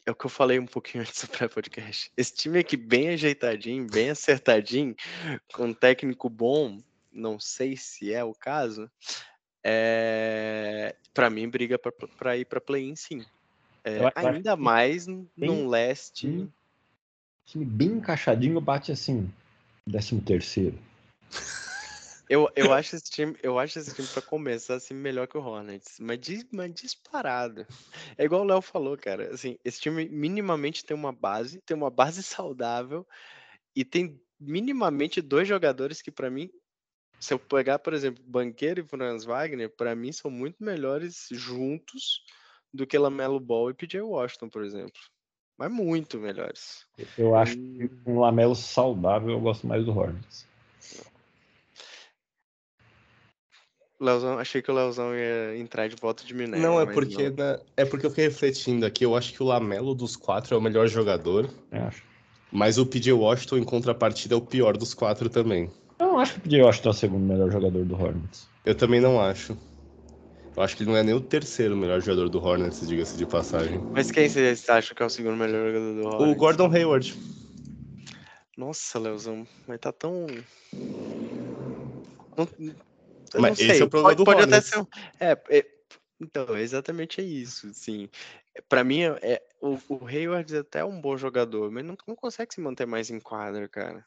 Speaker 2: é o que eu falei um pouquinho antes do pré-podcast. Esse time aqui bem ajeitadinho, bem acertadinho, com um técnico bom, não sei se é o caso, é... para mim briga para ir para play-in sim. É, ainda mais bem, num leste.
Speaker 1: Time bem encaixadinho bate assim, décimo terceiro.
Speaker 2: Eu, eu, acho esse time, eu acho esse time para começar assim melhor que o Hornets, mas, mas disparado. É igual o Léo falou, cara. Assim, esse time minimamente tem uma base, tem uma base saudável e tem minimamente dois jogadores que para mim, se eu pegar, por exemplo, Banqueiro e Franz Wagner, para mim são muito melhores juntos do que Lamelo Ball e PJ Washington, por exemplo. Mas muito melhores.
Speaker 1: Eu acho que um Lamelo saudável eu gosto mais do Hornets.
Speaker 2: Leozão, achei que o Leozão ia entrar de volta de Minério.
Speaker 3: Não, é porque, não. Na, é porque eu fiquei refletindo aqui. Eu acho que o Lamelo dos quatro é o melhor jogador.
Speaker 1: Eu acho.
Speaker 3: Mas o PJ Washington, em contrapartida, é o pior dos quatro também.
Speaker 1: Eu não acho que o PJ Washington é o segundo melhor jogador do Hornets.
Speaker 3: Eu também não acho. Eu acho que ele não é nem o terceiro melhor jogador do Hornets, diga-se de passagem.
Speaker 2: Mas quem você acha que é o segundo melhor jogador do Hornets?
Speaker 3: O Gordon Hayward.
Speaker 2: Nossa, Leozão, mas tá tão.
Speaker 3: Não, eu Mas esse é o problema pode, do pode até ser
Speaker 2: é, é, então, exatamente é isso, sim. Para mim, é, o, o Hayward é até um bom jogador, mas não, não consegue se manter mais em quadra, cara.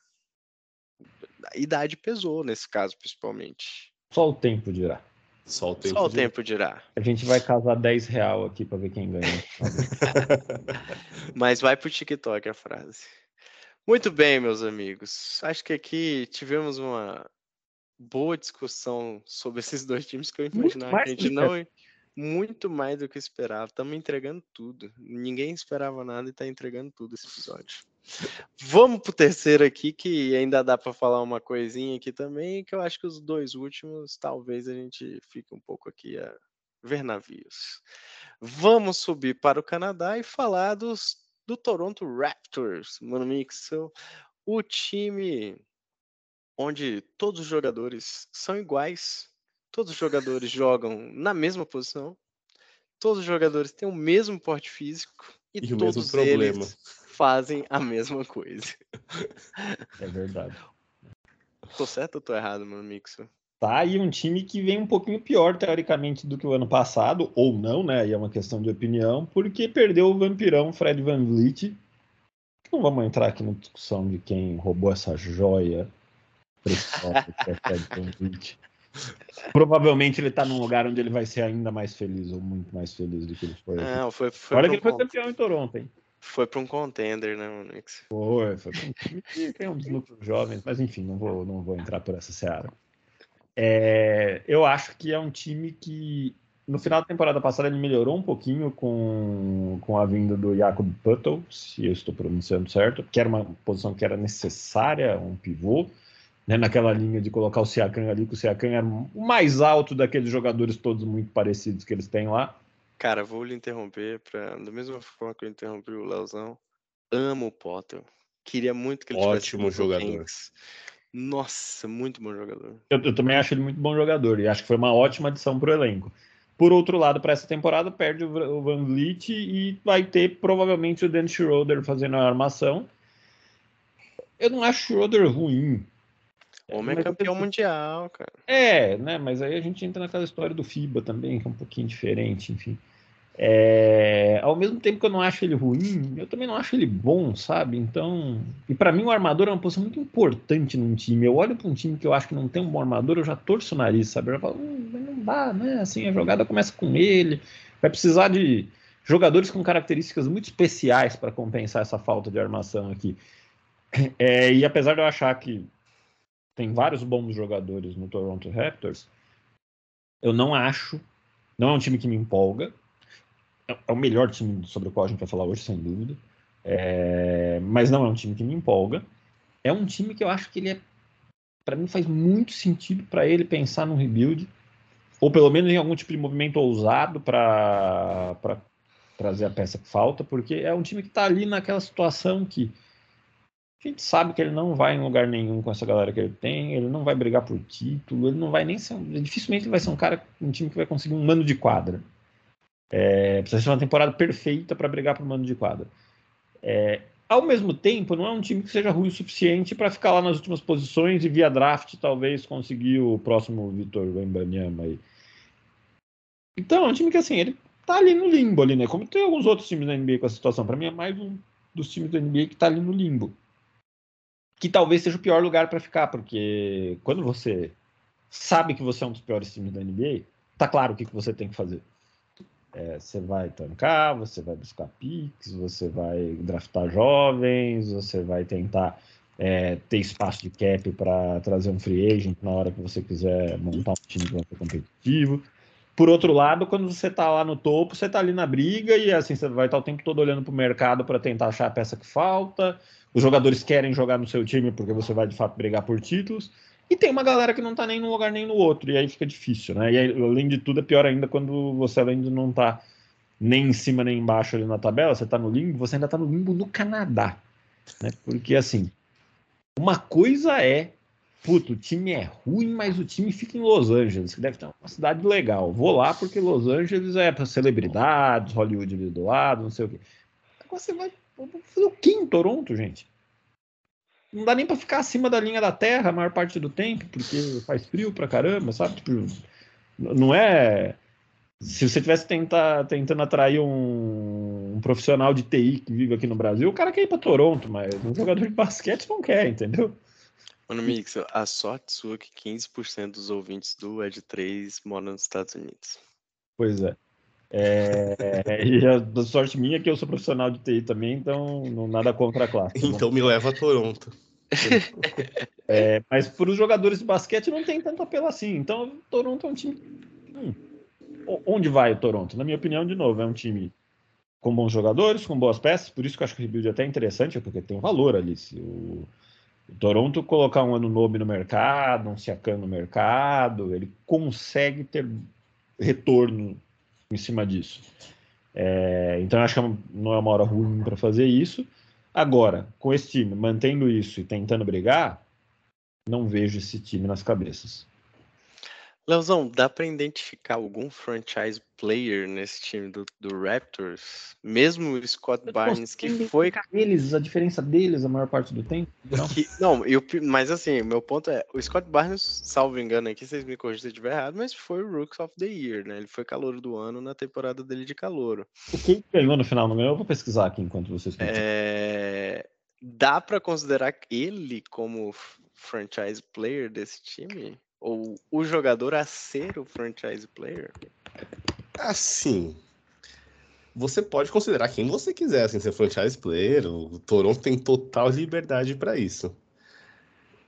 Speaker 2: A idade pesou nesse caso, principalmente.
Speaker 1: Só o tempo dirá.
Speaker 3: Só o tempo,
Speaker 2: Só o dirá. tempo dirá.
Speaker 1: A gente vai casar 10 real aqui para ver quem ganha.
Speaker 2: mas vai pro TikTok a frase. Muito bem, meus amigos. Acho que aqui tivemos uma boa discussão sobre esses dois times que eu imaginava que a gente não. Muito mais do que esperava. Estamos entregando tudo. Ninguém esperava nada e está entregando tudo esse episódio. Vamos pro terceiro aqui, que ainda dá para falar uma coisinha aqui também, que eu acho que os dois últimos, talvez a gente fique um pouco aqui a ver navios. Vamos subir para o Canadá e falar dos, do Toronto Raptors, mano Mixel. O time onde todos os jogadores são iguais, todos os jogadores jogam na mesma posição, todos os jogadores têm o mesmo porte físico e, e todos eles fazem a mesma coisa.
Speaker 1: É verdade.
Speaker 2: Tô certo ou tô errado, meu Mixo?
Speaker 1: Tá aí um time que vem um pouquinho pior, teoricamente, do que o ano passado, ou não, né? Aí é uma questão de opinião, porque perdeu o vampirão Fred Van Vliet. Não vamos entrar aqui na discussão de quem roubou essa joia Provavelmente ele tá num lugar onde ele vai ser ainda mais feliz, ou muito mais feliz do que ele foi.
Speaker 2: Não, foi, foi
Speaker 1: Olha que ele foi campeão em Toronto, hein?
Speaker 2: Foi para um contender, né, Onyx?
Speaker 1: Foi, foi para um time que tem um dos lucros jovens, mas enfim, não vou, não vou entrar por essa seara. É, eu acho que é um time que no final da temporada passada ele melhorou um pouquinho com, com a vinda do Jacob Puttel, se eu estou pronunciando certo, que era uma posição que era necessária, um pivô, né, naquela linha de colocar o Siakam ali, que o Siakam era o mais alto daqueles jogadores todos muito parecidos que eles têm lá.
Speaker 2: Cara, vou lhe interromper, pra, da mesma forma que eu interrompi o Leozão, amo o Potter. Queria muito que ele
Speaker 3: Ótimo jogador.
Speaker 2: Nossa, muito bom jogador.
Speaker 1: Eu, eu, também acho ele muito bom jogador e acho que foi uma ótima adição para o elenco. Por outro lado, para essa temporada, perde o Van Vliet e vai ter provavelmente o Dan Schroeder fazendo a armação. Eu não acho o Schroeder ruim.
Speaker 2: O homem é campeão eu... mundial, cara.
Speaker 1: É, né? Mas aí a gente entra naquela história do FIBA também, que é um pouquinho diferente, enfim. É, ao mesmo tempo que eu não acho ele ruim, eu também não acho ele bom, sabe? Então, e para mim o armador é uma posição muito importante num time. Eu olho para um time que eu acho que não tem um bom armador, eu já torço o nariz, sabe? Eu já falo, hum, não dá, né? Assim, a jogada começa com ele, vai precisar de jogadores com características muito especiais para compensar essa falta de armação aqui. É, e apesar de eu achar que tem vários bons jogadores no Toronto Raptors, eu não acho, não é um time que me empolga é, é o melhor time sobre o qual a gente vai falar hoje, sem dúvida. É, mas não é um time que me empolga. É um time que eu acho que ele é. Para mim, faz muito sentido para ele pensar num rebuild, ou pelo menos em algum tipo de movimento ousado para trazer a peça que falta, porque é um time que está ali naquela situação que a gente sabe que ele não vai em lugar nenhum com essa galera que ele tem, ele não vai brigar por título, ele não vai nem ser. Dificilmente ele vai ser um cara, um time que vai conseguir um mano de quadra. É, precisa ser uma temporada perfeita para brigar para o mando de quadra. É, ao mesmo tempo, não é um time que seja ruim o suficiente para ficar lá nas últimas posições e via draft talvez conseguir o próximo Vitor Wembanyama aí. Então, é um time que assim, ele tá ali no limbo ali, né? Como tem alguns outros times da NBA com essa situação. Para mim é mais um dos times da NBA que tá ali no limbo. Que talvez seja o pior lugar para ficar, porque quando você sabe que você é um dos piores times da NBA, tá claro o que, que você tem que fazer. É, você vai tancar, você vai buscar picks, você vai draftar jovens, você vai tentar é, ter espaço de cap para trazer um free agent na hora que você quiser montar um time competitivo. Por outro lado, quando você está lá no topo, você está ali na briga e assim você vai estar tá o tempo todo olhando para o mercado para tentar achar a peça que falta. Os jogadores querem jogar no seu time porque você vai de fato brigar por títulos. E tem uma galera que não tá nem num lugar nem no outro, e aí fica difícil, né? E aí, além de tudo, é pior ainda quando você, além de não tá nem em cima nem embaixo ali na tabela, você tá no limbo, você ainda tá no limbo no Canadá. Né? Porque, assim, uma coisa é, puto, o time é ruim, mas o time fica em Los Angeles, que deve ter uma cidade legal. Vou lá porque Los Angeles é para celebridades, Hollywood ali do lado, não sei o quê. Agora você vai fazer o quê em Toronto, gente? não dá nem para ficar acima da linha da terra a maior parte do tempo, porque faz frio pra caramba, sabe? Tipo, não é. Se você tivesse tentar, tentando atrair um, um, profissional de TI que vive aqui no Brasil, o cara quer ir para Toronto, mas um jogador de basquete não quer, entendeu?
Speaker 2: Mano, Mix, a sorte sua é que 15% dos ouvintes do Ed 3 moram nos Estados Unidos.
Speaker 1: Pois é. É, e a sorte minha é que eu sou profissional de TI também, então não nada contra a classe.
Speaker 3: Tá então me leva a Toronto.
Speaker 1: É, mas para os jogadores de basquete não tem tanto apelo assim. Então, Toronto é um time. Hum, onde vai o Toronto? Na minha opinião, de novo, é um time com bons jogadores, com boas peças. Por isso que eu acho que o rebuild é até interessante, porque tem um valor ali. Se o, o Toronto colocar um ano novo no mercado, um Siakam no mercado, ele consegue ter retorno em cima disso. É, então, acho que não é uma hora ruim para fazer isso. Agora, com esse time mantendo isso e tentando brigar, não vejo esse time nas cabeças.
Speaker 2: Leozão, dá para identificar algum franchise player nesse time do, do Raptors? Mesmo o Scott Barnes, que foi.
Speaker 1: Eles, a diferença deles a maior parte do tempo?
Speaker 2: Não, que, não eu, mas assim, meu ponto é: o Scott Barnes, salvo engano aqui, vocês me corrigem se eu estiver errado, mas foi o Rooks of the Year, né? Ele foi calor do ano na temporada dele de calor.
Speaker 1: O que ganhou no final? Não ganhou? Eu vou pesquisar aqui enquanto vocês
Speaker 2: é... Dá para considerar ele como franchise player desse time? Ou o jogador a ser o franchise player?
Speaker 3: Assim, você pode considerar quem você quiser assim, ser franchise player. O Toronto tem total liberdade para isso.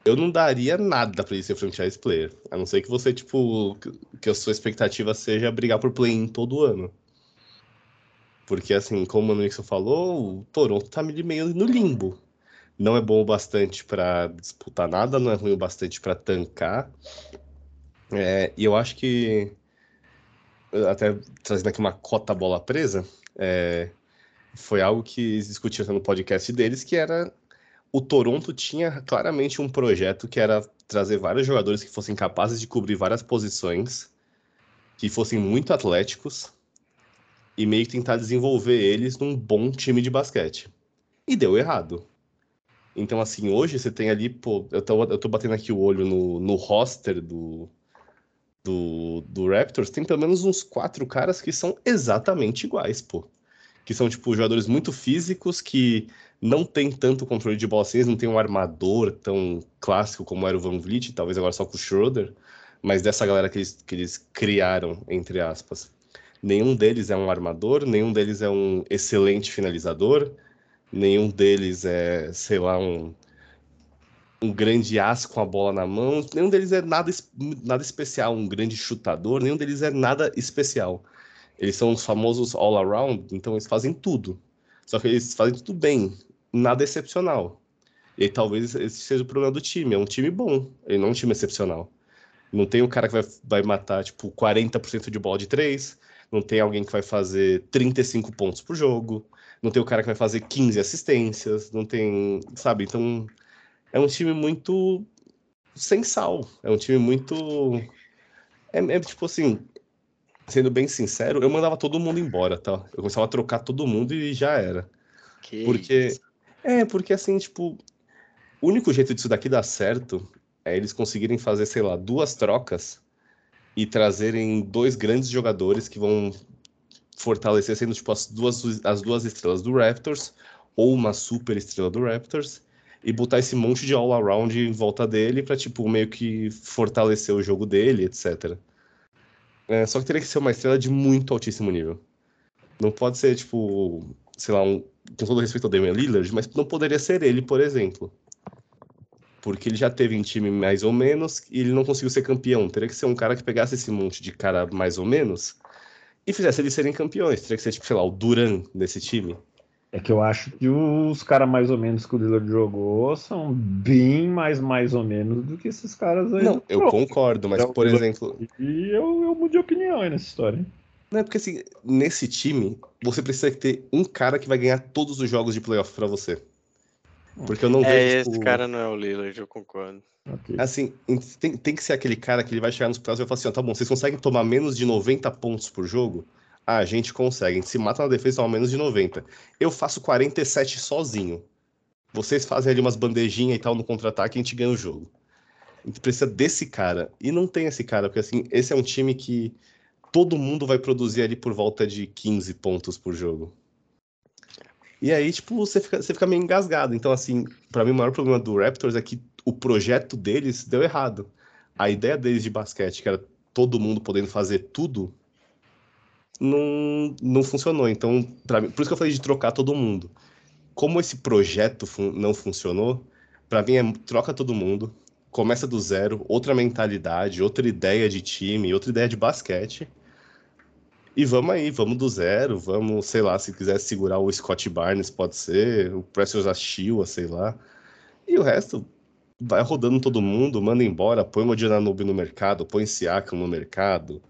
Speaker 3: Eu não daria nada para ele ser franchise player. A não ser que você, tipo, que a sua expectativa seja brigar por play-in todo ano. Porque, assim, como o Nixon falou, o Toronto tá meio no limbo. Não é bom o bastante para disputar nada, não é ruim o bastante para tancar. É, e eu acho que, até trazendo aqui uma cota bola presa, é, foi algo que discutiram no podcast deles, que era o Toronto tinha claramente um projeto que era trazer vários jogadores que fossem capazes de cobrir várias posições, que fossem muito atléticos, e meio que tentar desenvolver eles num bom time de basquete. E deu errado. Então, assim, hoje você tem ali, pô, eu tô, eu tô batendo aqui o olho no, no roster do, do, do Raptors, tem pelo menos uns quatro caras que são exatamente iguais, pô. Que são, tipo, jogadores muito físicos, que não tem tanto controle de bola assim, não tem um armador tão clássico como era o Van Vliet, talvez agora só com o Schroeder, mas dessa galera que eles, que eles criaram, entre aspas. Nenhum deles é um armador, nenhum deles é um excelente finalizador, nenhum deles é, sei lá, um, um grande as com a bola na mão, nenhum deles é nada, nada especial, um grande chutador, nenhum deles é nada especial. Eles são os famosos all-around, então eles fazem tudo. Só que eles fazem tudo bem, nada excepcional. E talvez esse seja o problema do time. É um time bom, ele não é um time excepcional. Não tem um cara que vai, vai matar, tipo, 40% de bola de três, não tem alguém que vai fazer 35 pontos por jogo, não tem o cara que vai fazer 15 assistências, não tem, sabe? Então, é um time muito sem sal, é um time muito é, é, tipo assim, sendo bem sincero, eu mandava todo mundo embora, tá? Eu começava a trocar todo mundo e já era. Que porque isso? é, porque assim, tipo, o único jeito disso daqui dar certo é eles conseguirem fazer, sei lá, duas trocas e trazerem dois grandes jogadores que vão fortalecer sendo tipo as duas, as duas estrelas do Raptors ou uma super estrela do Raptors e botar esse monte de all around em volta dele para tipo meio que fortalecer o jogo dele, etc. É, só que teria que ser uma estrela de muito altíssimo nível. Não pode ser tipo, sei lá, um, com todo respeito ao Damian Lillard, mas não poderia ser ele, por exemplo porque ele já teve em time mais ou menos e ele não conseguiu ser campeão. Teria que ser um cara que pegasse esse monte de cara mais ou menos e fizesse eles serem campeões. Teria que ser, tipo, sei lá, o Duran desse time.
Speaker 1: É que eu acho que os caras mais ou menos que o Lillard jogou são bem mais mais ou menos do que esses caras aí.
Speaker 3: Não, eu concordo, mas, então, por exemplo...
Speaker 1: E eu, eu mudei opinião aí nessa história.
Speaker 3: Não, é porque assim, nesse time, você precisa ter um cara que vai ganhar todos os jogos de playoff para você. Porque eu não
Speaker 2: é, vejo. Esse tipo... cara não é o Lillard, eu concordo.
Speaker 3: Okay. Assim, tem, tem que ser aquele cara que ele vai chegar nos playoffs e vai falar assim: ó, tá bom, vocês conseguem tomar menos de 90 pontos por jogo? Ah, a gente consegue. A gente se mata na defesa toma menos de 90. Eu faço 47 sozinho. Vocês fazem ali umas bandejinhas e tal no contra-ataque e a gente ganha o jogo. A gente precisa desse cara. E não tem esse cara, porque assim, esse é um time que todo mundo vai produzir ali por volta de 15 pontos por jogo. E aí, tipo, você fica, você fica meio engasgado. Então, assim, para mim, o maior problema do Raptors é que o projeto deles deu errado. A ideia deles de basquete, que era todo mundo podendo fazer tudo, não, não funcionou. Então, pra mim, por isso que eu falei de trocar todo mundo. Como esse projeto fun não funcionou, para mim é troca todo mundo, começa do zero, outra mentalidade, outra ideia de time, outra ideia de basquete e vamos aí, vamos do zero, vamos, sei lá, se quiser segurar o Scott Barnes, pode ser, o Precious Achille, sei lá. E o resto vai rodando todo mundo, manda embora, põe o Odiananobi no mercado, põe Siakam no mercado,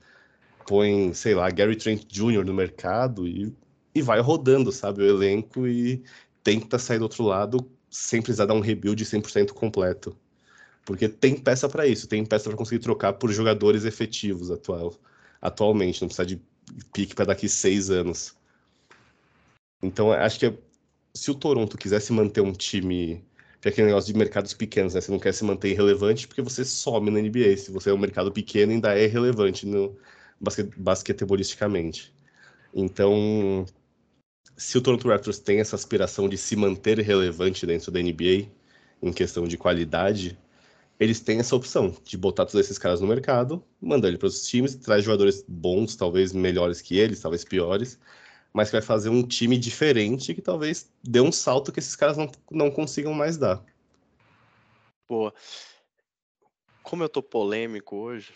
Speaker 3: põe, sei lá, Gary Trent Jr. no mercado e, e vai rodando, sabe, o elenco e tenta sair do outro lado sem precisar dar um rebuild 100% completo. Porque tem peça para isso, tem peça para conseguir trocar por jogadores efetivos atual, atualmente, não precisa de pique para daqui seis anos. Então, acho que se o Toronto quisesse manter um time que é aquele negócio de mercados pequenos, né? Você não quer se manter irrelevante porque você some na NBA. Se você é um mercado pequeno, ainda é relevante no basquet basquetebolisticamente. Então, se o Toronto Raptors tem essa aspiração de se manter relevante dentro da NBA, em questão de qualidade, eles têm essa opção de botar todos esses caras no mercado, mandar ele para os times, traz jogadores bons, talvez melhores que eles, talvez piores, mas que vai fazer um time diferente que talvez dê um salto que esses caras não, não consigam mais dar.
Speaker 2: Boa. Como eu tô polêmico hoje.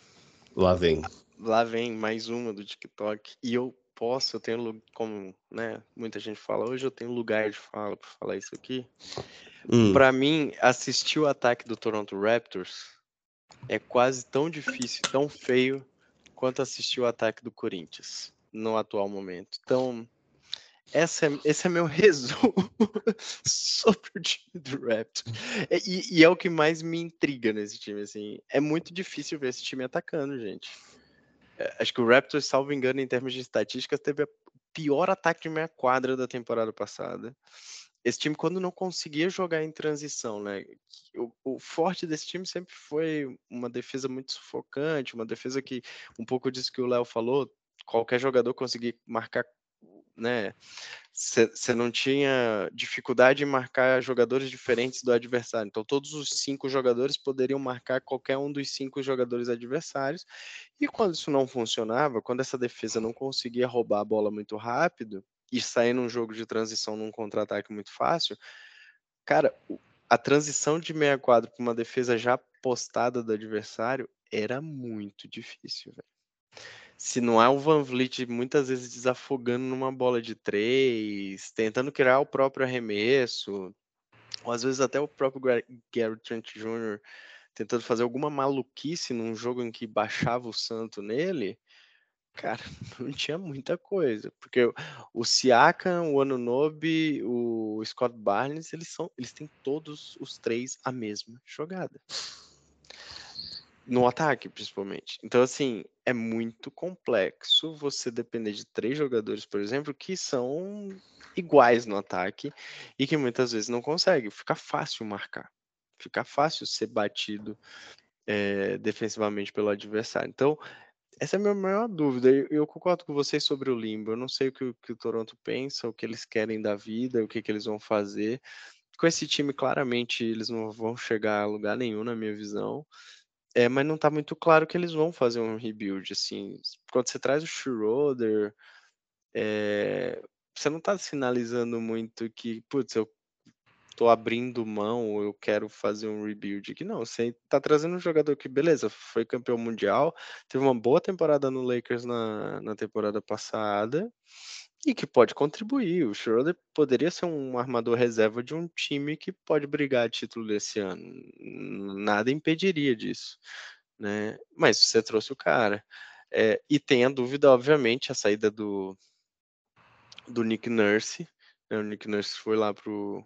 Speaker 3: Lá vem.
Speaker 2: Lá vem mais uma do TikTok. E eu posso, eu tenho, como né, muita gente fala, hoje eu tenho lugar de fala para falar isso aqui. Hum. Para mim, assistir o ataque do Toronto Raptors é quase tão difícil, tão feio, quanto assistir o ataque do Corinthians no atual momento. Então, essa é, esse é meu resumo sobre o time do Raptors. E, e, é o que mais me intriga nesse time. Assim. É muito difícil ver esse time atacando, gente. É, acho que o Raptors, salvo engano, em termos de estatísticas, teve o pior ataque de meia quadra da temporada passada esse time quando não conseguia jogar em transição, né? O, o, forte desse time sempre foi uma defesa muito sufocante, uma defesa que um pouco disso que o Léo falou, qualquer jogador conseguia marcar, né? Você não tinha dificuldade em marcar jogadores diferentes do adversário. Então todos os cinco jogadores poderiam marcar qualquer um dos cinco jogadores adversários. E quando isso não funcionava, quando essa defesa não conseguia roubar a bola muito rápido, e sair num jogo de transição num contra-ataque muito fácil, cara, a transição de meia quadra para uma defesa já postada do adversário era muito difícil, velho. Se não é o Van Vliet muitas vezes desafogando numa bola de três, tentando criar o próprio arremesso, ou às vezes até o próprio Gary Trent Jr. tentando fazer alguma maluquice num jogo em que baixava o santo nele, Cara, não tinha muita coisa, porque o Siakam, o Anunoby, o Scott Barnes, eles são, eles têm todos os três a mesma jogada. No ataque, principalmente. Então, assim, é muito complexo você depender de três jogadores, por exemplo, que são iguais no ataque e que muitas vezes não conseguem. Fica fácil marcar. Fica fácil ser batido é, defensivamente pelo adversário. Então, essa é a minha maior dúvida. Eu, eu concordo com vocês sobre o limbo. Eu não sei o que, o que, o Toronto pensa, o que eles querem da vida, o que, que eles vão fazer. Com esse time, claramente, eles não vão chegar a lugar nenhum, na minha visão. É, mas não está muito claro que eles vão fazer um rebuild. Assim, quando você traz o Schroeder, é, você não está sinalizando muito que, putz, eu tô abrindo mão, eu quero fazer um rebuild aqui. Não, você tá trazendo um jogador que, beleza, foi campeão mundial, teve uma boa temporada no Lakers na, na temporada passada e que pode contribuir. O Schroeder poderia ser um armador reserva de um time que pode brigar a título desse ano. Nada impediria disso, né? Mas você trouxe o cara. É, e tem a dúvida, obviamente, a saída do, do Nick Nurse. Né? O Nick Nurse foi lá pro,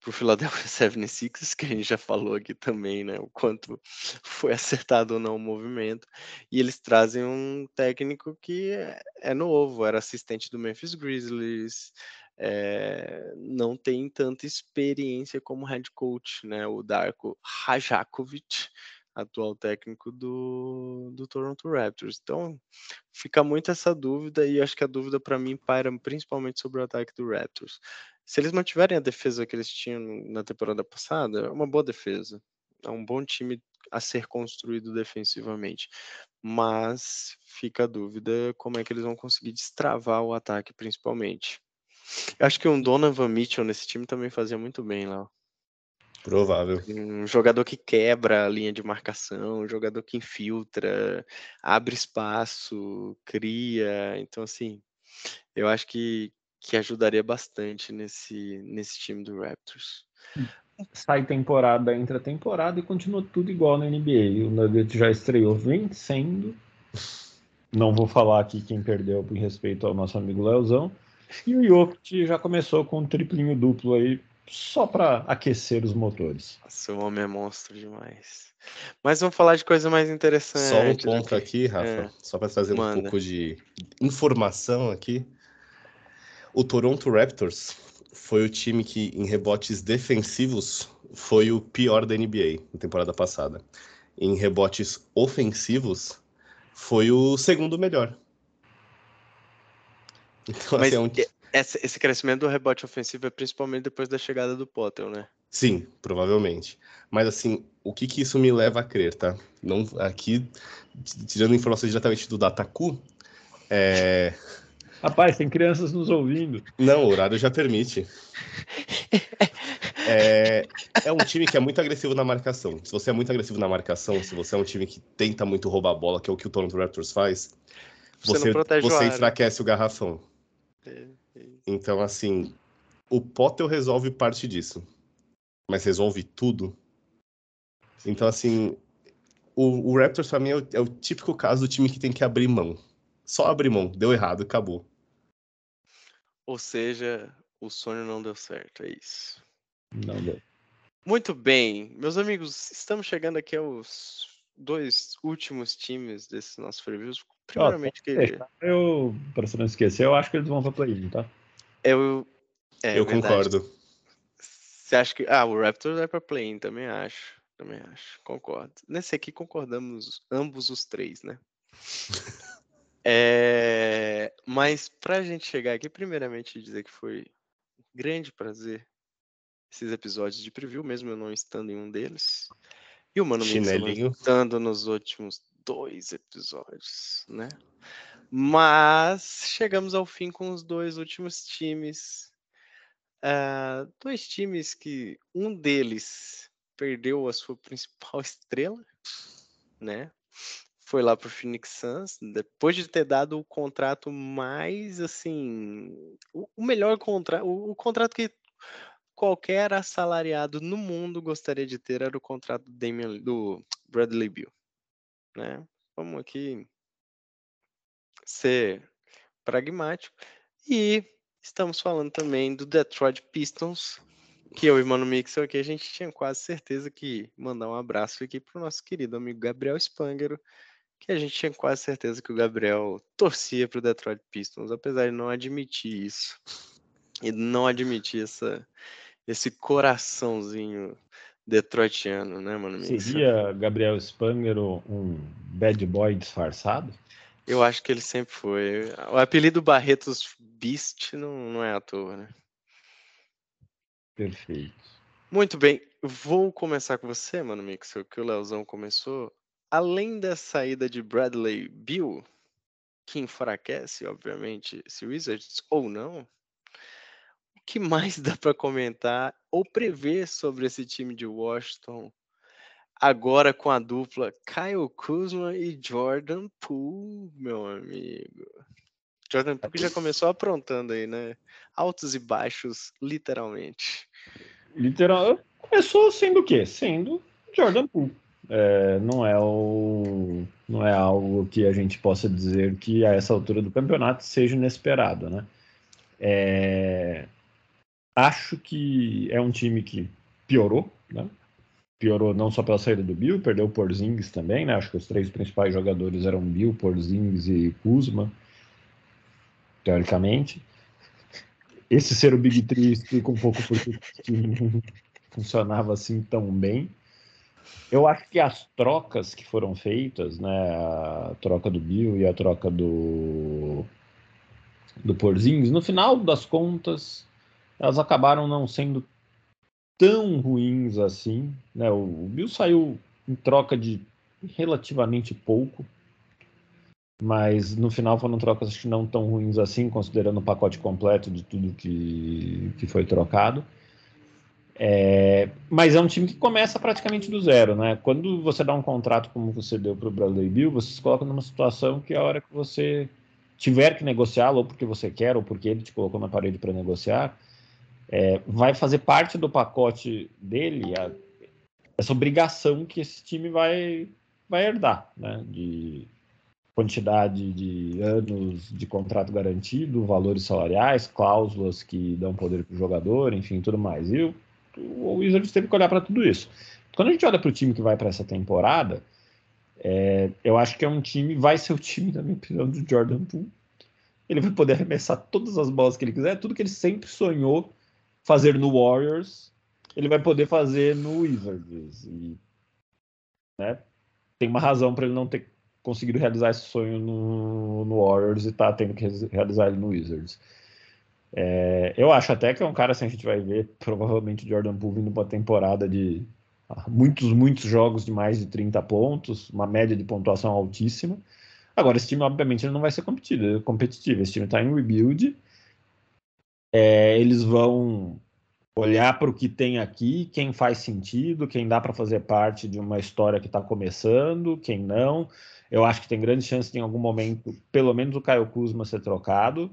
Speaker 2: para o Philadelphia 76ers, que a gente já falou aqui também, né? O quanto foi acertado ou não o movimento. E eles trazem um técnico que é, é novo, era assistente do Memphis Grizzlies, é, não tem tanta experiência como head coach, né? O Darko Rajakovic, atual técnico do, do Toronto Raptors. Então, fica muito essa dúvida, e acho que a dúvida para mim paira principalmente sobre o ataque do Raptors. Se eles mantiverem a defesa que eles tinham na temporada passada, é uma boa defesa. É um bom time a ser construído defensivamente. Mas fica a dúvida como é que eles vão conseguir destravar o ataque, principalmente. Eu acho que um Donovan Mitchell nesse time também fazia muito bem lá.
Speaker 3: Provável.
Speaker 2: Um jogador que quebra a linha de marcação, um jogador que infiltra, abre espaço, cria. Então, assim, eu acho que, que ajudaria bastante nesse, nesse time do Raptors.
Speaker 1: Hum. Sai temporada, entra temporada e continua tudo igual na NBA. O Nuggets já estreou vencendo. Não vou falar aqui quem perdeu por respeito ao nosso amigo Leozão. E o Jokic já começou com um triplinho duplo aí, só para aquecer os motores.
Speaker 2: Nossa, o homem é monstro demais. Mas vamos falar de coisa mais interessante.
Speaker 3: Só um ponto aqui, Rafa, é. só para trazer Manda. um pouco de informação aqui. O Toronto Raptors foi o time que, em rebotes defensivos, foi o pior da NBA na temporada passada. Em rebotes ofensivos, foi o segundo melhor.
Speaker 2: Então, Mas assim, é um... esse crescimento do rebote ofensivo é principalmente depois da chegada do Potter, né?
Speaker 3: Sim, provavelmente. Mas assim, o que que isso me leva a crer, tá? Não, aqui, tirando informações diretamente do Dataku, é...
Speaker 1: Rapaz, tem crianças nos ouvindo.
Speaker 3: Não, o horário já permite. É, é, um time que é muito agressivo na marcação. Se você é muito agressivo na marcação, se você é um time que tenta muito roubar a bola, que é o que o Toronto Raptors faz, você, você, você enfraquece o garrafão. É, é então, assim, o Potter resolve parte disso. Mas resolve tudo. Então, assim, o, o Raptors, pra mim, é o, é o típico caso do time que tem que abrir mão. Só abrir mão. Deu errado, acabou.
Speaker 2: Ou seja, o sonho não deu certo, é isso.
Speaker 1: Não deu.
Speaker 2: Muito bem, meus amigos, estamos chegando aqui aos dois últimos times desses nossos reviews.
Speaker 1: Primeiramente, que... eu, para você não esquecer, eu acho que eles vão para play-in, tá?
Speaker 2: Eu, é,
Speaker 3: eu concordo.
Speaker 2: Você acha que. Ah, o Raptors vai para play-in, também acho. Também acho, concordo. Nesse aqui concordamos ambos os três, né? é... Mas pra gente chegar aqui, primeiramente dizer que foi um grande prazer esses episódios de preview, mesmo eu não estando em um deles. E o Mano Chinelinho. estando nos últimos dois episódios, né? Mas chegamos ao fim com os dois últimos times. Uh, dois times que um deles perdeu a sua principal estrela, né? Foi lá para o Phoenix Suns, depois de ter dado o contrato mais assim, o, o melhor contrato, o, o contrato que qualquer assalariado no mundo gostaria de ter era o contrato do, Damian, do Bradley Bill. Né? Vamos aqui ser pragmático. E estamos falando também do Detroit Pistons, que eu e Mano Mixel aqui, a gente tinha quase certeza que mandar um abraço aqui para o nosso querido amigo Gabriel Spangero, que a gente tinha quase certeza que o Gabriel torcia para o Detroit Pistons, apesar de não admitir isso. E não admitir essa, esse coraçãozinho detroitiano, né, mano?
Speaker 1: Seria Gabriel Spangero um bad boy disfarçado?
Speaker 2: Eu acho que ele sempre foi. O apelido Barretos Beast não, não é à toa, né?
Speaker 1: Perfeito.
Speaker 2: Muito bem, vou começar com você, mano Mixel, que o Leozão começou. Além da saída de Bradley Bill, que enfraquece, obviamente, esse Wizards, ou não, que mais dá para comentar ou prever sobre esse time de Washington agora com a dupla Kyle Kuzma e Jordan Poole, meu amigo. Jordan Poole já começou aprontando aí, né? Altos e baixos, literalmente.
Speaker 1: Literal, começou sendo o quê? Sendo Jordan Poole. É, não é o, não é algo que a gente possa dizer que a essa altura do campeonato seja inesperado, né? É, Acho que é um time que piorou, né? Piorou não só pela saída do Bill, perdeu o Porzingis também, né? Acho que os três principais jogadores eram Bill, Porzingis e Kuzma, teoricamente. Esse ser o Big Three explica um pouco porque o time não funcionava assim tão bem. Eu acho que as trocas que foram feitas, né, a troca do Bill e a troca do do Porzingis, no final das contas, elas acabaram não sendo tão ruins assim. Né? O, o Bill saiu em troca de relativamente pouco, mas no final foram trocas que não tão ruins assim, considerando o pacote completo de tudo que, que foi trocado. É, mas é um time que começa praticamente do zero, né? Quando você dá um contrato como você deu para o Bradley Bill, você se coloca numa situação que a hora que você tiver que negociá-lo, ou porque você quer, ou porque ele te colocou na parede para negociar, é, vai fazer parte do pacote dele a, essa obrigação que esse time vai, vai herdar, né? De quantidade de anos de contrato garantido, valores salariais, cláusulas que dão poder para o jogador, enfim, tudo mais. E o, o Wizards teve que olhar para tudo isso. Quando a gente olha para o time que vai para essa temporada, é, eu acho que é um time, vai ser o time, na minha opinião, do Jordan Poole. Ele vai poder arremessar todas as bolas que ele quiser, tudo que ele sempre sonhou fazer no Warriors, ele vai poder fazer no Wizards. E, né, tem uma razão para ele não ter conseguido realizar esse sonho no, no Warriors e tá tendo que realizar ele no Wizards. É, eu acho até que é um cara, assim, a gente vai ver provavelmente Jordan Poole vindo para temporada de ah, muitos, muitos jogos de mais de 30 pontos, uma média de pontuação altíssima. Agora, esse time, obviamente, não vai ser competitivo. competitivo. Esse time está em rebuild. É, eles vão olhar para o que tem aqui, quem faz sentido, quem dá para fazer parte de uma história que está começando, quem não. Eu acho que tem grande chance de, em algum momento, pelo menos o Caio Kuzma ser trocado.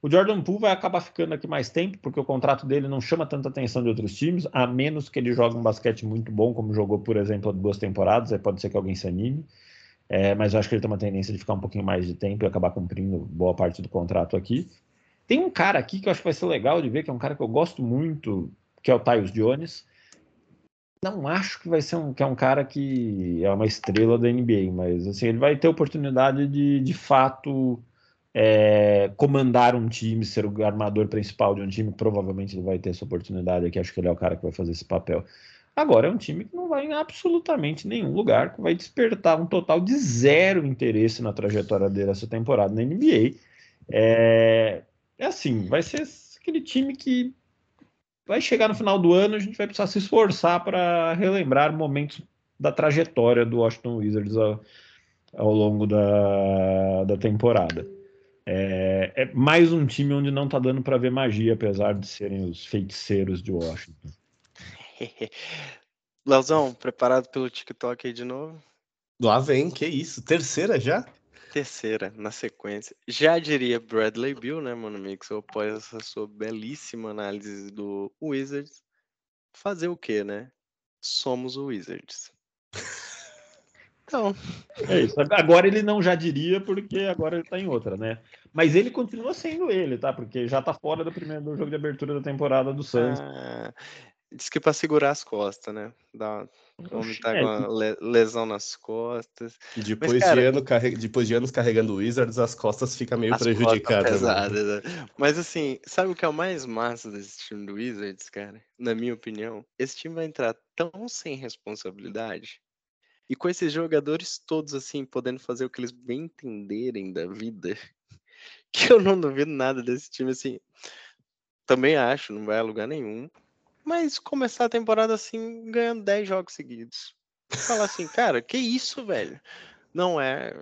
Speaker 1: O Jordan Poole vai acabar ficando aqui mais tempo, porque o contrato dele não chama tanta atenção de outros times, a menos que ele jogue um basquete muito bom, como jogou, por exemplo, duas temporadas, aí pode ser que alguém se anime. É, mas eu acho que ele tem uma tendência de ficar um pouquinho mais de tempo e acabar cumprindo boa parte do contrato aqui. Tem um cara aqui que eu acho que vai ser legal de ver, que é um cara que eu gosto muito, que é o Tyus Jones. Não acho que vai ser um, que é um cara que é uma estrela da NBA, mas assim, ele vai ter oportunidade de, de fato, é, comandar um time, ser o armador principal de um time. Provavelmente ele vai ter essa oportunidade aqui. Acho que ele é o cara que vai fazer esse papel. Agora é um time que não vai em absolutamente nenhum lugar, que vai despertar um total de zero interesse na trajetória dele essa temporada na NBA. É, é assim, vai ser aquele time que vai chegar no final do ano, a gente vai precisar se esforçar para relembrar momentos da trajetória do Washington Wizards ao, ao longo da, da temporada. É, é, mais um time onde não tá dando para ver magia, apesar de serem os feiticeiros de Washington.
Speaker 2: Leozão, preparado pelo TikTok aí de novo?
Speaker 3: Lá vem, que isso? Terceira já?
Speaker 2: Terceira, na sequência. Já diria Bradley Bill, né, mano, Mix? Eu apoio essa sua belíssima análise do Wizards. Fazer o quê, né? Somos o Wizards.
Speaker 1: Então. É isso. Agora ele não já diria, porque agora ele tá em outra, né? Mas ele continua sendo ele, tá? Porque já tá fora do primeiro do jogo de abertura da temporada do Santos. Ah,
Speaker 2: Diz que para segurar as costas, né? Dá, o homem tá com uma lesão nas costas.
Speaker 3: Depois, Mas, cara, de ano, carre... Depois de anos carregando Wizards, as costas ficam meio prejudicadas. Né?
Speaker 2: né? Mas assim, sabe o que é o mais massa desse time do Wizards, cara? Na minha opinião, esse time vai entrar tão sem responsabilidade e com esses jogadores todos assim, podendo fazer o que eles bem entenderem da vida, que eu não duvido nada desse time assim. Também acho, não vai a lugar nenhum mas começar a temporada assim, ganhando 10 jogos seguidos. Falar assim, cara, que isso, velho? Não é.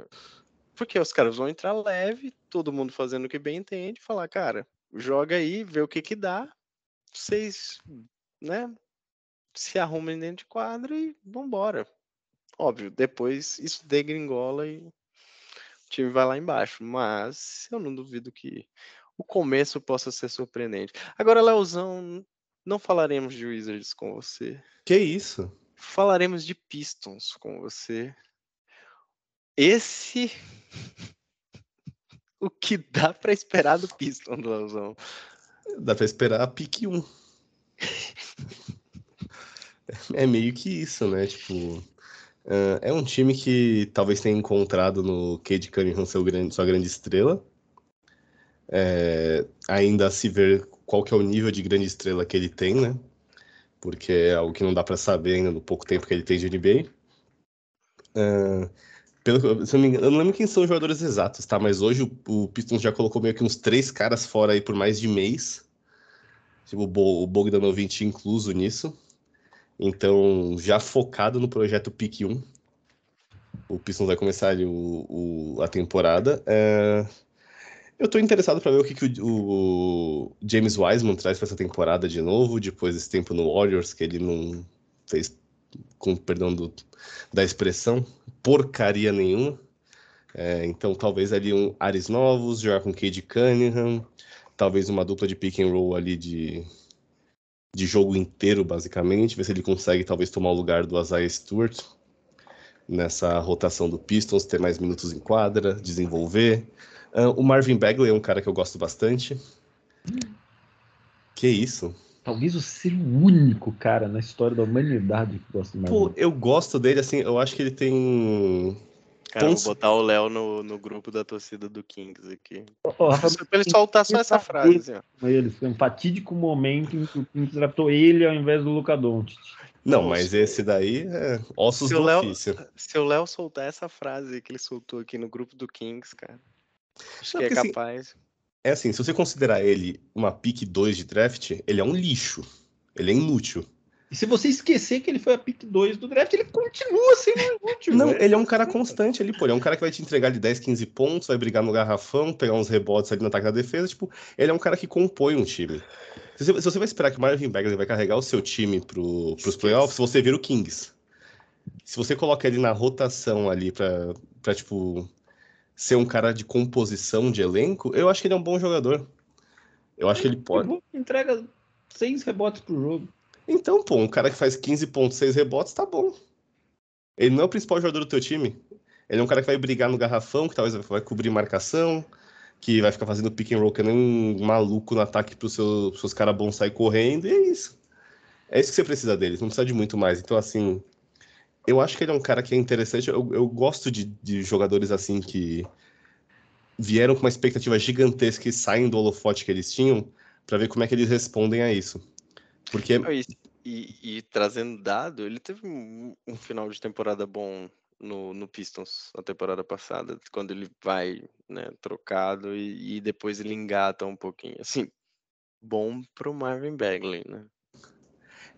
Speaker 2: Porque os caras vão entrar leve, todo mundo fazendo o que bem entende, falar, cara, joga aí, vê o que que dá. Vocês, né, se arrumem dentro de quadra e vambora. Óbvio, depois isso degringola e o time vai lá embaixo. Mas eu não duvido que o começo possa ser surpreendente. Agora, Leozão, não falaremos de Wizards com você.
Speaker 3: Que isso?
Speaker 2: Falaremos de Pistons com você. Esse. o que dá para esperar do Pistons, Leozão?
Speaker 3: Dá para esperar a pique 1. é meio que isso, né? Tipo, uh, é um time que talvez tenha encontrado no Cade Cunningham grande, sua grande estrela. É, ainda se ver qual que é o nível de grande estrela que ele tem, né? Porque é algo que não dá para saber ainda no pouco tempo que ele tem de NBA. Uh, pelo, se eu, não engano, eu não lembro quem são os jogadores exatos, tá? Mas hoje o, o, Pistons já colocou meio que uns três caras fora aí por mais de mês. Tipo, o, Bo, o Bogdanovic incluso nisso. Então, já focado no projeto Pick 1. O Pistons vai começar ali o, o a temporada. Uh, eu tô interessado para ver o que, que o, o, James Wiseman traz para essa temporada de novo, depois desse tempo no Warriors, que ele não fez, com perdão do, da expressão, porcaria nenhuma. É, então, talvez ali um ares novos, jogar com Cade Cunningham, talvez uma dupla de pick and roll ali de, de jogo inteiro, basicamente, ver se ele consegue talvez tomar o lugar do Isaiah Stewart nessa rotação do Pistons, ter mais minutos em quadra, desenvolver. Uh, o Marvin Bagley é um cara que eu gosto bastante. Que isso?
Speaker 1: Talvez eu seja o único cara na história da humanidade que gosta mais.
Speaker 3: Pô, eu gosto dele, assim, eu acho que ele tem.
Speaker 2: Cara, vou botar o Léo no, no grupo da torcida do Kings aqui. Oh, Rafa, pra ele soltar só essa frase. Assim,
Speaker 1: ó. Ele foi um fatídico momento em que o Kings draftou ele ao invés do Luca Doncic.
Speaker 3: Não, mas esse daí é ossos se do
Speaker 2: Léo,
Speaker 3: ofício.
Speaker 2: Se o Léo soltar essa frase que ele soltou aqui no grupo do Kings, cara. Acho que é assim, capaz.
Speaker 3: É assim, se você considerar ele uma pick 2 de draft, ele é um lixo. Ele é inútil.
Speaker 1: E se você esquecer que ele foi a pick 2 do draft, ele continua sendo inútil.
Speaker 3: Não, ele é um cara constante ali, pô. Ele é um cara que vai te entregar de 10, 15 pontos, vai brigar no garrafão, pegar uns rebotes ali no ataque da defesa. Tipo, ele é um cara que compõe um time. Se você, se você vai esperar que o Marvin Bagley vai carregar o seu time pro, pros playoffs, você vira o Kings. Se você coloca ele na rotação ali pra, pra, tipo, ser um cara de composição de elenco, eu acho que ele é um bom jogador. Eu acho que ele pode.
Speaker 1: Entrega seis rebotes pro jogo.
Speaker 3: Então, pô, um cara que faz 15,6 rebotes tá bom. Ele não é o principal jogador do teu time. Ele é um cara que vai brigar no garrafão, que talvez vai cobrir marcação, que vai ficar fazendo pick and roll que nem um maluco no ataque para os seu, seus caras bons sair correndo, e é isso. É isso que você precisa deles, não precisa de muito mais. Então, assim, eu acho que ele é um cara que é interessante. Eu, eu gosto de, de jogadores assim que vieram com uma expectativa gigantesca e saem do holofote que eles tinham para ver como é que eles respondem a isso. Porque.
Speaker 2: E, e, e trazendo dado, ele teve um, um, final de temporada bom no, no Pistons na temporada passada, quando ele vai né, trocado e, e depois ele engata um pouquinho. Assim, bom pro Marvin Bagley, né?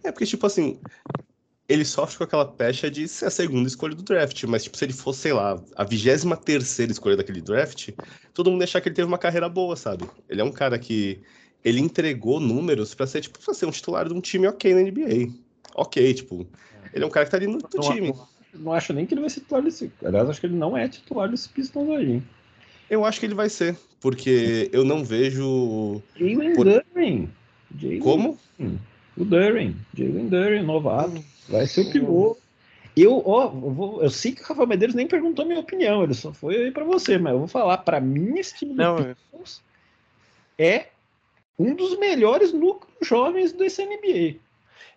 Speaker 3: É, porque, tipo assim, ele sofre com aquela pecha de ser a segunda escolha do draft, mas, tipo, se ele fosse, sei lá, a vigésima terceira escolha daquele draft, todo mundo ia achar que ele teve uma carreira boa, sabe? Ele é um cara que ele entregou números para ser, tipo, pra ser um titular de um time ok na NBA. Ok, tipo, ele é um cara que tá ali no, no
Speaker 1: não,
Speaker 3: time.
Speaker 1: Não, não, acho nem que ele vai ser titular desse. Aliás, acho que ele não é titular desse Pistons aí.
Speaker 3: Eu acho que ele vai ser, porque eu não vejo.
Speaker 1: Jalen
Speaker 3: por...
Speaker 1: Duren.
Speaker 3: Como?
Speaker 1: O Duren. Jalen Duren, novato. Vai ser o pivô. Eu, ó, eu, vou, eu sei que o Rafael Medeiros nem perguntou minha opinião, ele só foi aí pra você, mas eu vou falar, para mim, esse time do não, Pistons é um dos melhores núcleos jovens do SNBA.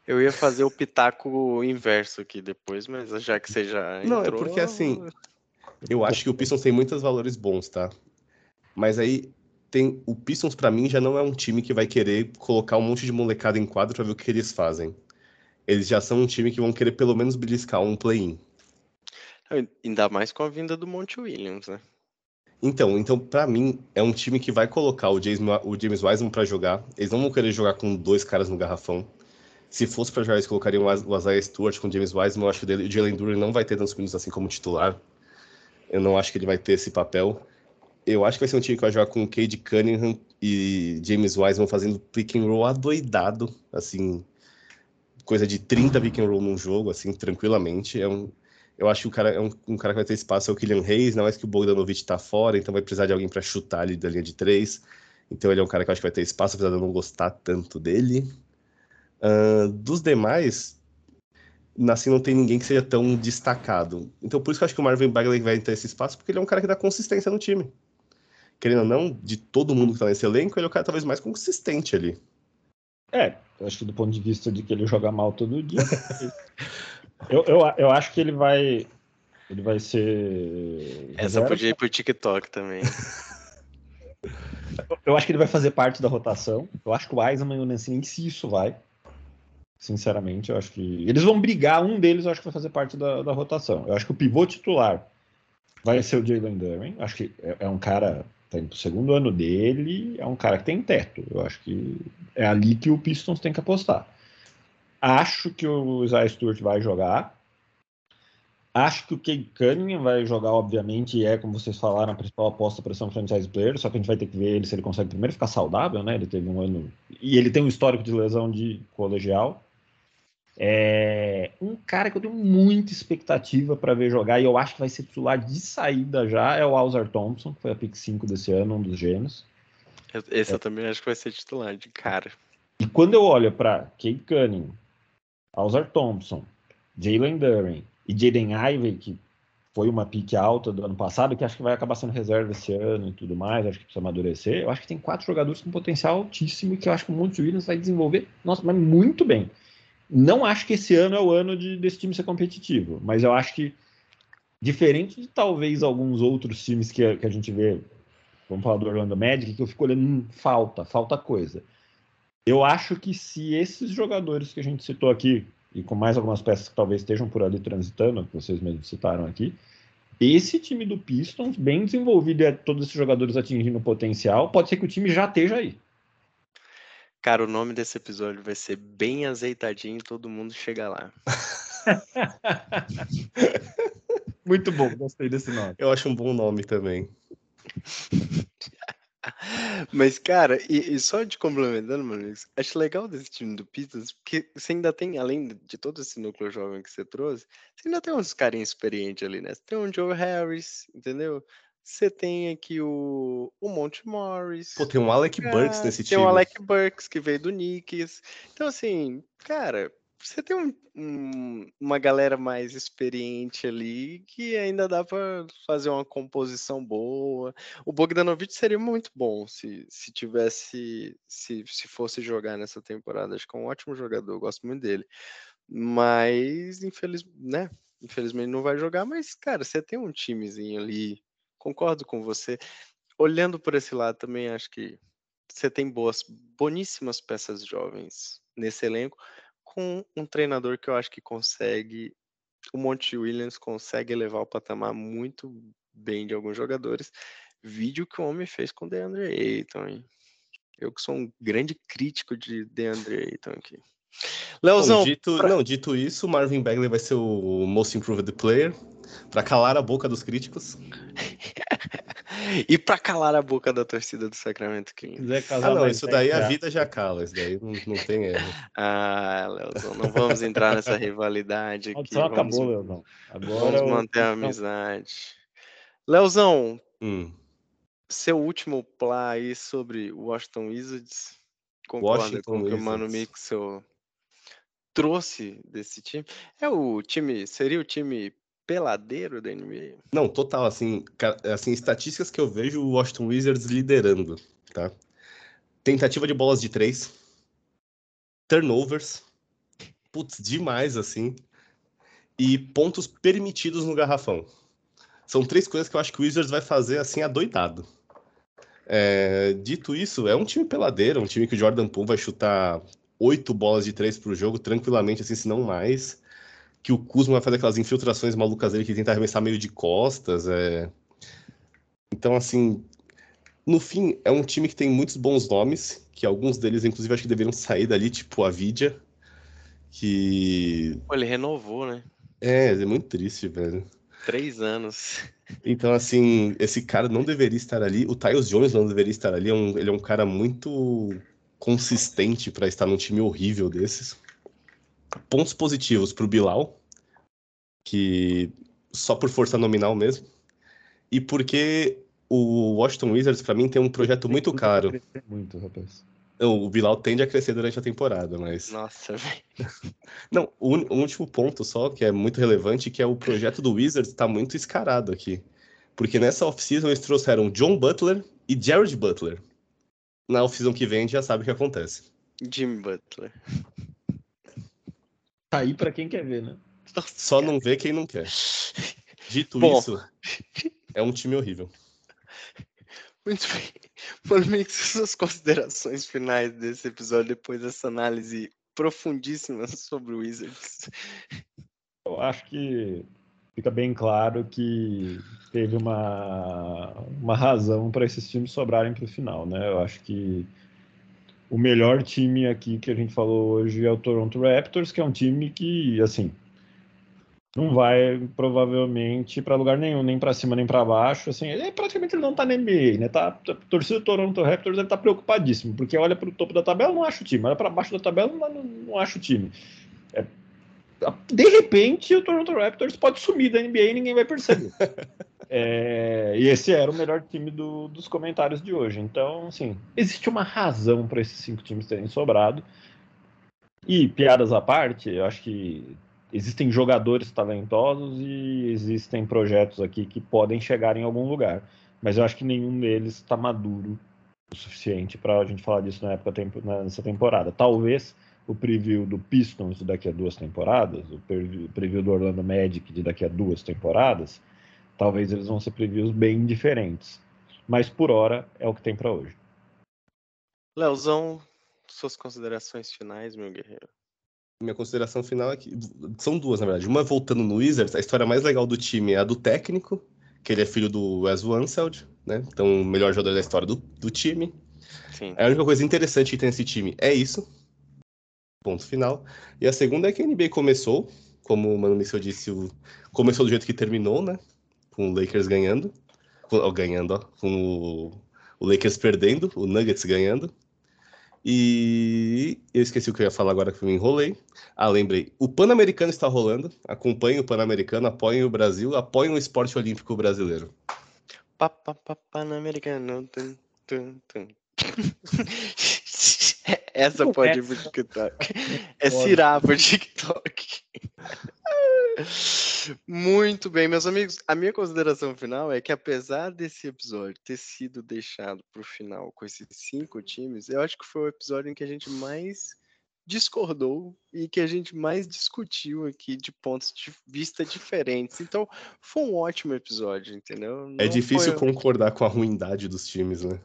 Speaker 2: Eu ia fazer o pitaco inverso aqui depois, mas já que você já
Speaker 3: Não, é porque assim, eu acho que o Pistons tem muitos valores bons, tá? Mas aí tem o Pistons para mim já não é um time que vai querer colocar um monte de molecada em quadro para ver o que eles fazem. Eles já são um time que vão querer pelo menos beliscar um play-in.
Speaker 2: Ainda mais com a vinda do Monte Williams, né?
Speaker 3: Então, então para mim, é um time que vai colocar o James, o James Wiseman para jogar. Eles não vão querer jogar com dois caras no garrafão. Se fosse para jogar, eles colocariam o Isaiah Stewart com o James Wiseman. Eu acho que o Jalen Duran não vai ter tantos minutos assim como titular. Eu não acho que ele vai ter esse papel. Eu acho que vai ser um time que vai jogar com o Cade Cunningham e James Wiseman fazendo pick and roll adoidado, assim, coisa de 30 pick and roll num jogo, assim, tranquilamente. É um, eu acho que o cara é um, um, cara que vai ter espaço é o Kylian Reis, não é que o Bogdanovic tá fora, então vai precisar de alguém para chutar ali da linha de três. Então ele é um cara que eu acho que vai ter espaço, apesar de eu não gostar tanto dele. Uh, dos demais, assim, não tem ninguém que seja tão destacado. Então por isso que eu acho que o Marvin Bagley vai ter esse espaço, porque ele é um cara que dá consistência no time. Querendo ou não, de todo mundo que tá nesse elenco, ele é o cara talvez mais consistente ali.
Speaker 1: É, eu acho que do ponto de vista de que ele joga mal todo dia. Eu, eu, eu acho que ele vai. Ele vai ser.
Speaker 2: Essa reserva. podia ir pro TikTok também.
Speaker 1: eu acho que ele vai fazer parte da rotação. Eu acho que o Eisenman e o Nancy, se isso vai. Sinceramente, eu acho que. Eles vão brigar, um deles eu acho que vai fazer parte da, da rotação. Eu acho que o pivô titular vai ser o Jalen Duren. Acho que é, é um cara. Tá indo pro segundo ano dele, é um cara que tem teto. Eu acho que é ali que o Pistons tem que apostar. Acho que o Isaiah Stewart vai jogar. Acho que o Cade Cunningham vai jogar, obviamente, e é, como vocês falaram, a principal aposta para ser um franchise player, só que a gente vai ter que ver ele se ele consegue primeiro ficar saudável, né? Ele teve um ano. E ele tem um histórico de lesão de colegial. É um cara que eu tenho muita expectativa para ver jogar, e eu acho que vai ser titular de saída já, é o Alzar Thompson, que foi a pick 5 desse ano, um dos gêmeos.
Speaker 2: Esse é. eu também acho que vai ser titular de cara.
Speaker 1: E quando eu olho para Cade Cunningham, Alzar Thompson, Jalen Duren e Jaden Ivey, que foi uma pique alta do ano passado, que acho que vai acabar sendo reserva esse ano e tudo mais, acho que precisa amadurecer. Eu acho que tem quatro jogadores com potencial altíssimo e que eu acho que o Monte Williams vai desenvolver, nossa, mas muito bem. Não acho que esse ano é o ano de, desse time ser competitivo, mas eu acho que, diferente de talvez alguns outros times que, que a gente vê, vamos falar do Orlando Magic, que eu fico olhando, hum, falta, falta coisa. Eu acho que se esses jogadores que a gente citou aqui, e com mais algumas peças que talvez estejam por ali transitando, que vocês mesmos citaram aqui, esse time do Pistons, bem desenvolvido e é todos esses jogadores atingindo o potencial, pode ser que o time já esteja aí.
Speaker 2: Cara, o nome desse episódio vai ser Bem Azeitadinho e todo mundo chega lá.
Speaker 1: Muito bom, gostei desse nome.
Speaker 3: Eu acho um bom nome também.
Speaker 2: Mas, cara, e, e só de complementando, mano, acho legal desse time do Pistons, porque você ainda tem, além de todo esse núcleo jovem que você trouxe, você ainda tem uns carinhos experientes ali, né? Você tem um Joe Harris, entendeu? Você tem aqui o, o Monte Morris.
Speaker 3: Pô, tem um Alec Burks nesse
Speaker 2: tem
Speaker 3: time.
Speaker 2: Tem o Alec Burks que veio do Knicks. Então, assim, cara, você tem um, um, uma galera mais experiente ali que ainda dá para fazer uma composição boa. O Bogdanovich seria muito bom se, se tivesse, se, se fosse jogar nessa temporada. Acho que é um ótimo jogador, gosto muito dele. Mas, infeliz, né? infelizmente não vai jogar. Mas, cara, você tem um timezinho ali, concordo com você. Olhando por esse lado também, acho que você tem boas, boníssimas peças jovens nesse elenco com um treinador que eu acho que consegue, o Monte Williams consegue elevar o patamar muito bem de alguns jogadores. Vídeo que o homem fez com o DeAndre Ayton, hein? Eu que sou um grande crítico de DeAndre Ayton aqui.
Speaker 3: Leozão. Bom, dito, pra... Não, dito isso, Marvin Bagley vai ser o Most Improved Player para calar a boca dos críticos.
Speaker 2: e para calar a boca da torcida do Sacramento Kings.
Speaker 3: Ah, não, isso daí a vida já cala, isso daí não, não tem erro.
Speaker 2: ah, Leozão, não vamos entrar nessa rivalidade aqui.
Speaker 1: Só acabou, Leozão.
Speaker 2: Agora vamos manter a amizade. Leozão, hum. seu último plá aí sobre Washington Wizards. Concorda Washington com o que o Mano Mixel trouxe desse time? É o time, seria o time peladeiro da NBA?
Speaker 3: Não, total, assim, assim, estatísticas que eu vejo o Washington Wizards liderando, tá? Tentativa de bolas de três, turnovers, putz, demais, assim, e pontos permitidos no garrafão. São três coisas que eu acho que o Wizards vai fazer, assim, adoidado. É, dito isso, é um time peladeiro, um time que o Jordan Poole vai chutar oito bolas de três pro jogo tranquilamente, assim, se não mais que o Kuzma vai fazer aquelas infiltrações malucas dele que tenta arremessar meio de costas. É... Então, assim, no fim, é um time que tem muitos bons nomes, que alguns deles, inclusive, acho que deveriam sair dali, tipo a Vidia, que...
Speaker 2: Pô, ele renovou, né?
Speaker 3: É, é muito triste, velho.
Speaker 2: Três anos.
Speaker 3: Então, assim, esse cara não deveria estar ali. O Tyus Jones não deveria estar ali. É um, ele é um cara muito consistente para estar num time horrível desses pontos positivos para o Bilal, que só por força nominal mesmo, e porque o Washington Wizards, para mim, tem um projeto muito caro.
Speaker 1: Muito, rapaz.
Speaker 3: O Bilal tende a crescer durante a temporada, mas.
Speaker 2: Nossa, velho.
Speaker 3: Não, o, o, último ponto só, que é muito relevante, que é o projeto do Wizards está muito escarado aqui. Porque nessa off-season eles trouxeram John Butler e Jared Butler. Na off-season que vem a gente já sabe o que acontece.
Speaker 2: Jim Butler.
Speaker 1: Tá aí para quem quer ver, né?
Speaker 3: Só não vê quem não quer. Dito Bom. isso, é um time horrível.
Speaker 2: Muito bem. Que suas considerações finais desse episódio, depois dessa análise profundíssima sobre o Wizards.
Speaker 1: Eu acho que fica bem claro que teve uma, uma razão para esses times sobrarem para o final, né? Eu acho que o melhor time aqui que a gente falou hoje é o Toronto Raptors, que é um time que, assim, não vai provavelmente para lugar nenhum, nem para cima nem para baixo, assim, ele, praticamente não tá na NBA, né? Tá, a torcida do Toronto Raptors deve estar tá preocupadíssimo, porque olha para o topo da tabela, não acha o time, olha para baixo da tabela, não, não acha o time. De repente, o Toronto Raptors pode sumir da NBA e ninguém vai perceber. É, e esse era o melhor time do, dos comentários de hoje. Então, assim, existe uma razão para esses cinco times terem sobrado. E, piadas à parte, eu acho que existem jogadores talentosos e existem projetos aqui que podem chegar em algum lugar. Mas eu acho que nenhum deles está maduro o suficiente para a gente falar disso na época nessa temporada. Talvez o preview do Pistons de daqui a duas temporadas, o preview do Orlando Magic de daqui a duas temporadas, talvez eles vão ser previews bem diferentes. Mas por hora é o que tem para hoje.
Speaker 2: Leozão, suas considerações finais, meu guerreiro.
Speaker 3: Minha consideração final é que são duas, na verdade. Uma voltando no Wizards, a história mais legal do time é a do técnico, que ele é filho do Wes Wanseld, né? Então, o melhor jogador da história do, do time. Sim. A única coisa interessante que tem nesse time é isso. Ponto final. E a segunda é que a NBA começou, como o Mano Missel disse, o, começou do jeito que terminou, né? Com o Lakers ganhando. Com, ganhando, ó, com o, o Lakers perdendo, o Nuggets ganhando. E eu esqueci o que eu ia falar agora que eu me enrolei. Ah, lembrei. O Pan-Americano está rolando. Acompanhe o Pan-Americano, apoiem o Brasil, apoiem o esporte olímpico brasileiro.
Speaker 2: Pan-Americano. Essa pode ir pro TikTok. É cirar pro TikTok. Muito bem, meus amigos. A minha consideração final é que, apesar desse episódio ter sido deixado para o final com esses cinco times, eu acho que foi o episódio em que a gente mais discordou e que a gente mais discutiu aqui de pontos de vista diferentes. Então, foi um ótimo episódio, entendeu?
Speaker 3: É Não é difícil foi... concordar com a ruindade dos times, né?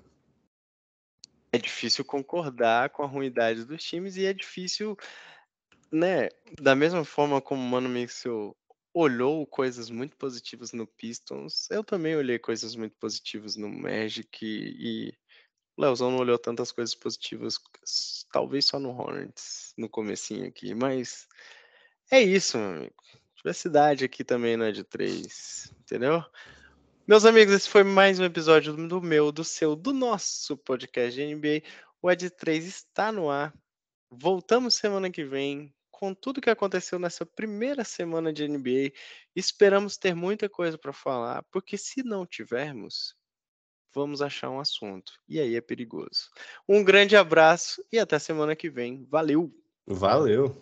Speaker 2: É difícil concordar com a ruindade dos times e é difícil né, da mesma forma como o Mano Mixel olhou coisas muito positivas no Pistons, eu também olhei coisas muito positivas no Magic e o Leozão não olhou tantas coisas positivas, talvez só no Hornets, no comecinho aqui, mas é isso, meu amigo. Diversidade aqui também não é de três, entendeu? Meus amigos, esse foi mais um episódio do meu, do seu, do nosso podcast de NBA. O Ed 3 está no ar. Voltamos semana que vem com tudo que aconteceu nessa primeira semana de NBA. Esperamos ter muita coisa para falar, porque se não tivermos, vamos achar um assunto. E aí é perigoso. Um grande abraço e até semana que vem. Valeu!
Speaker 3: Valeu!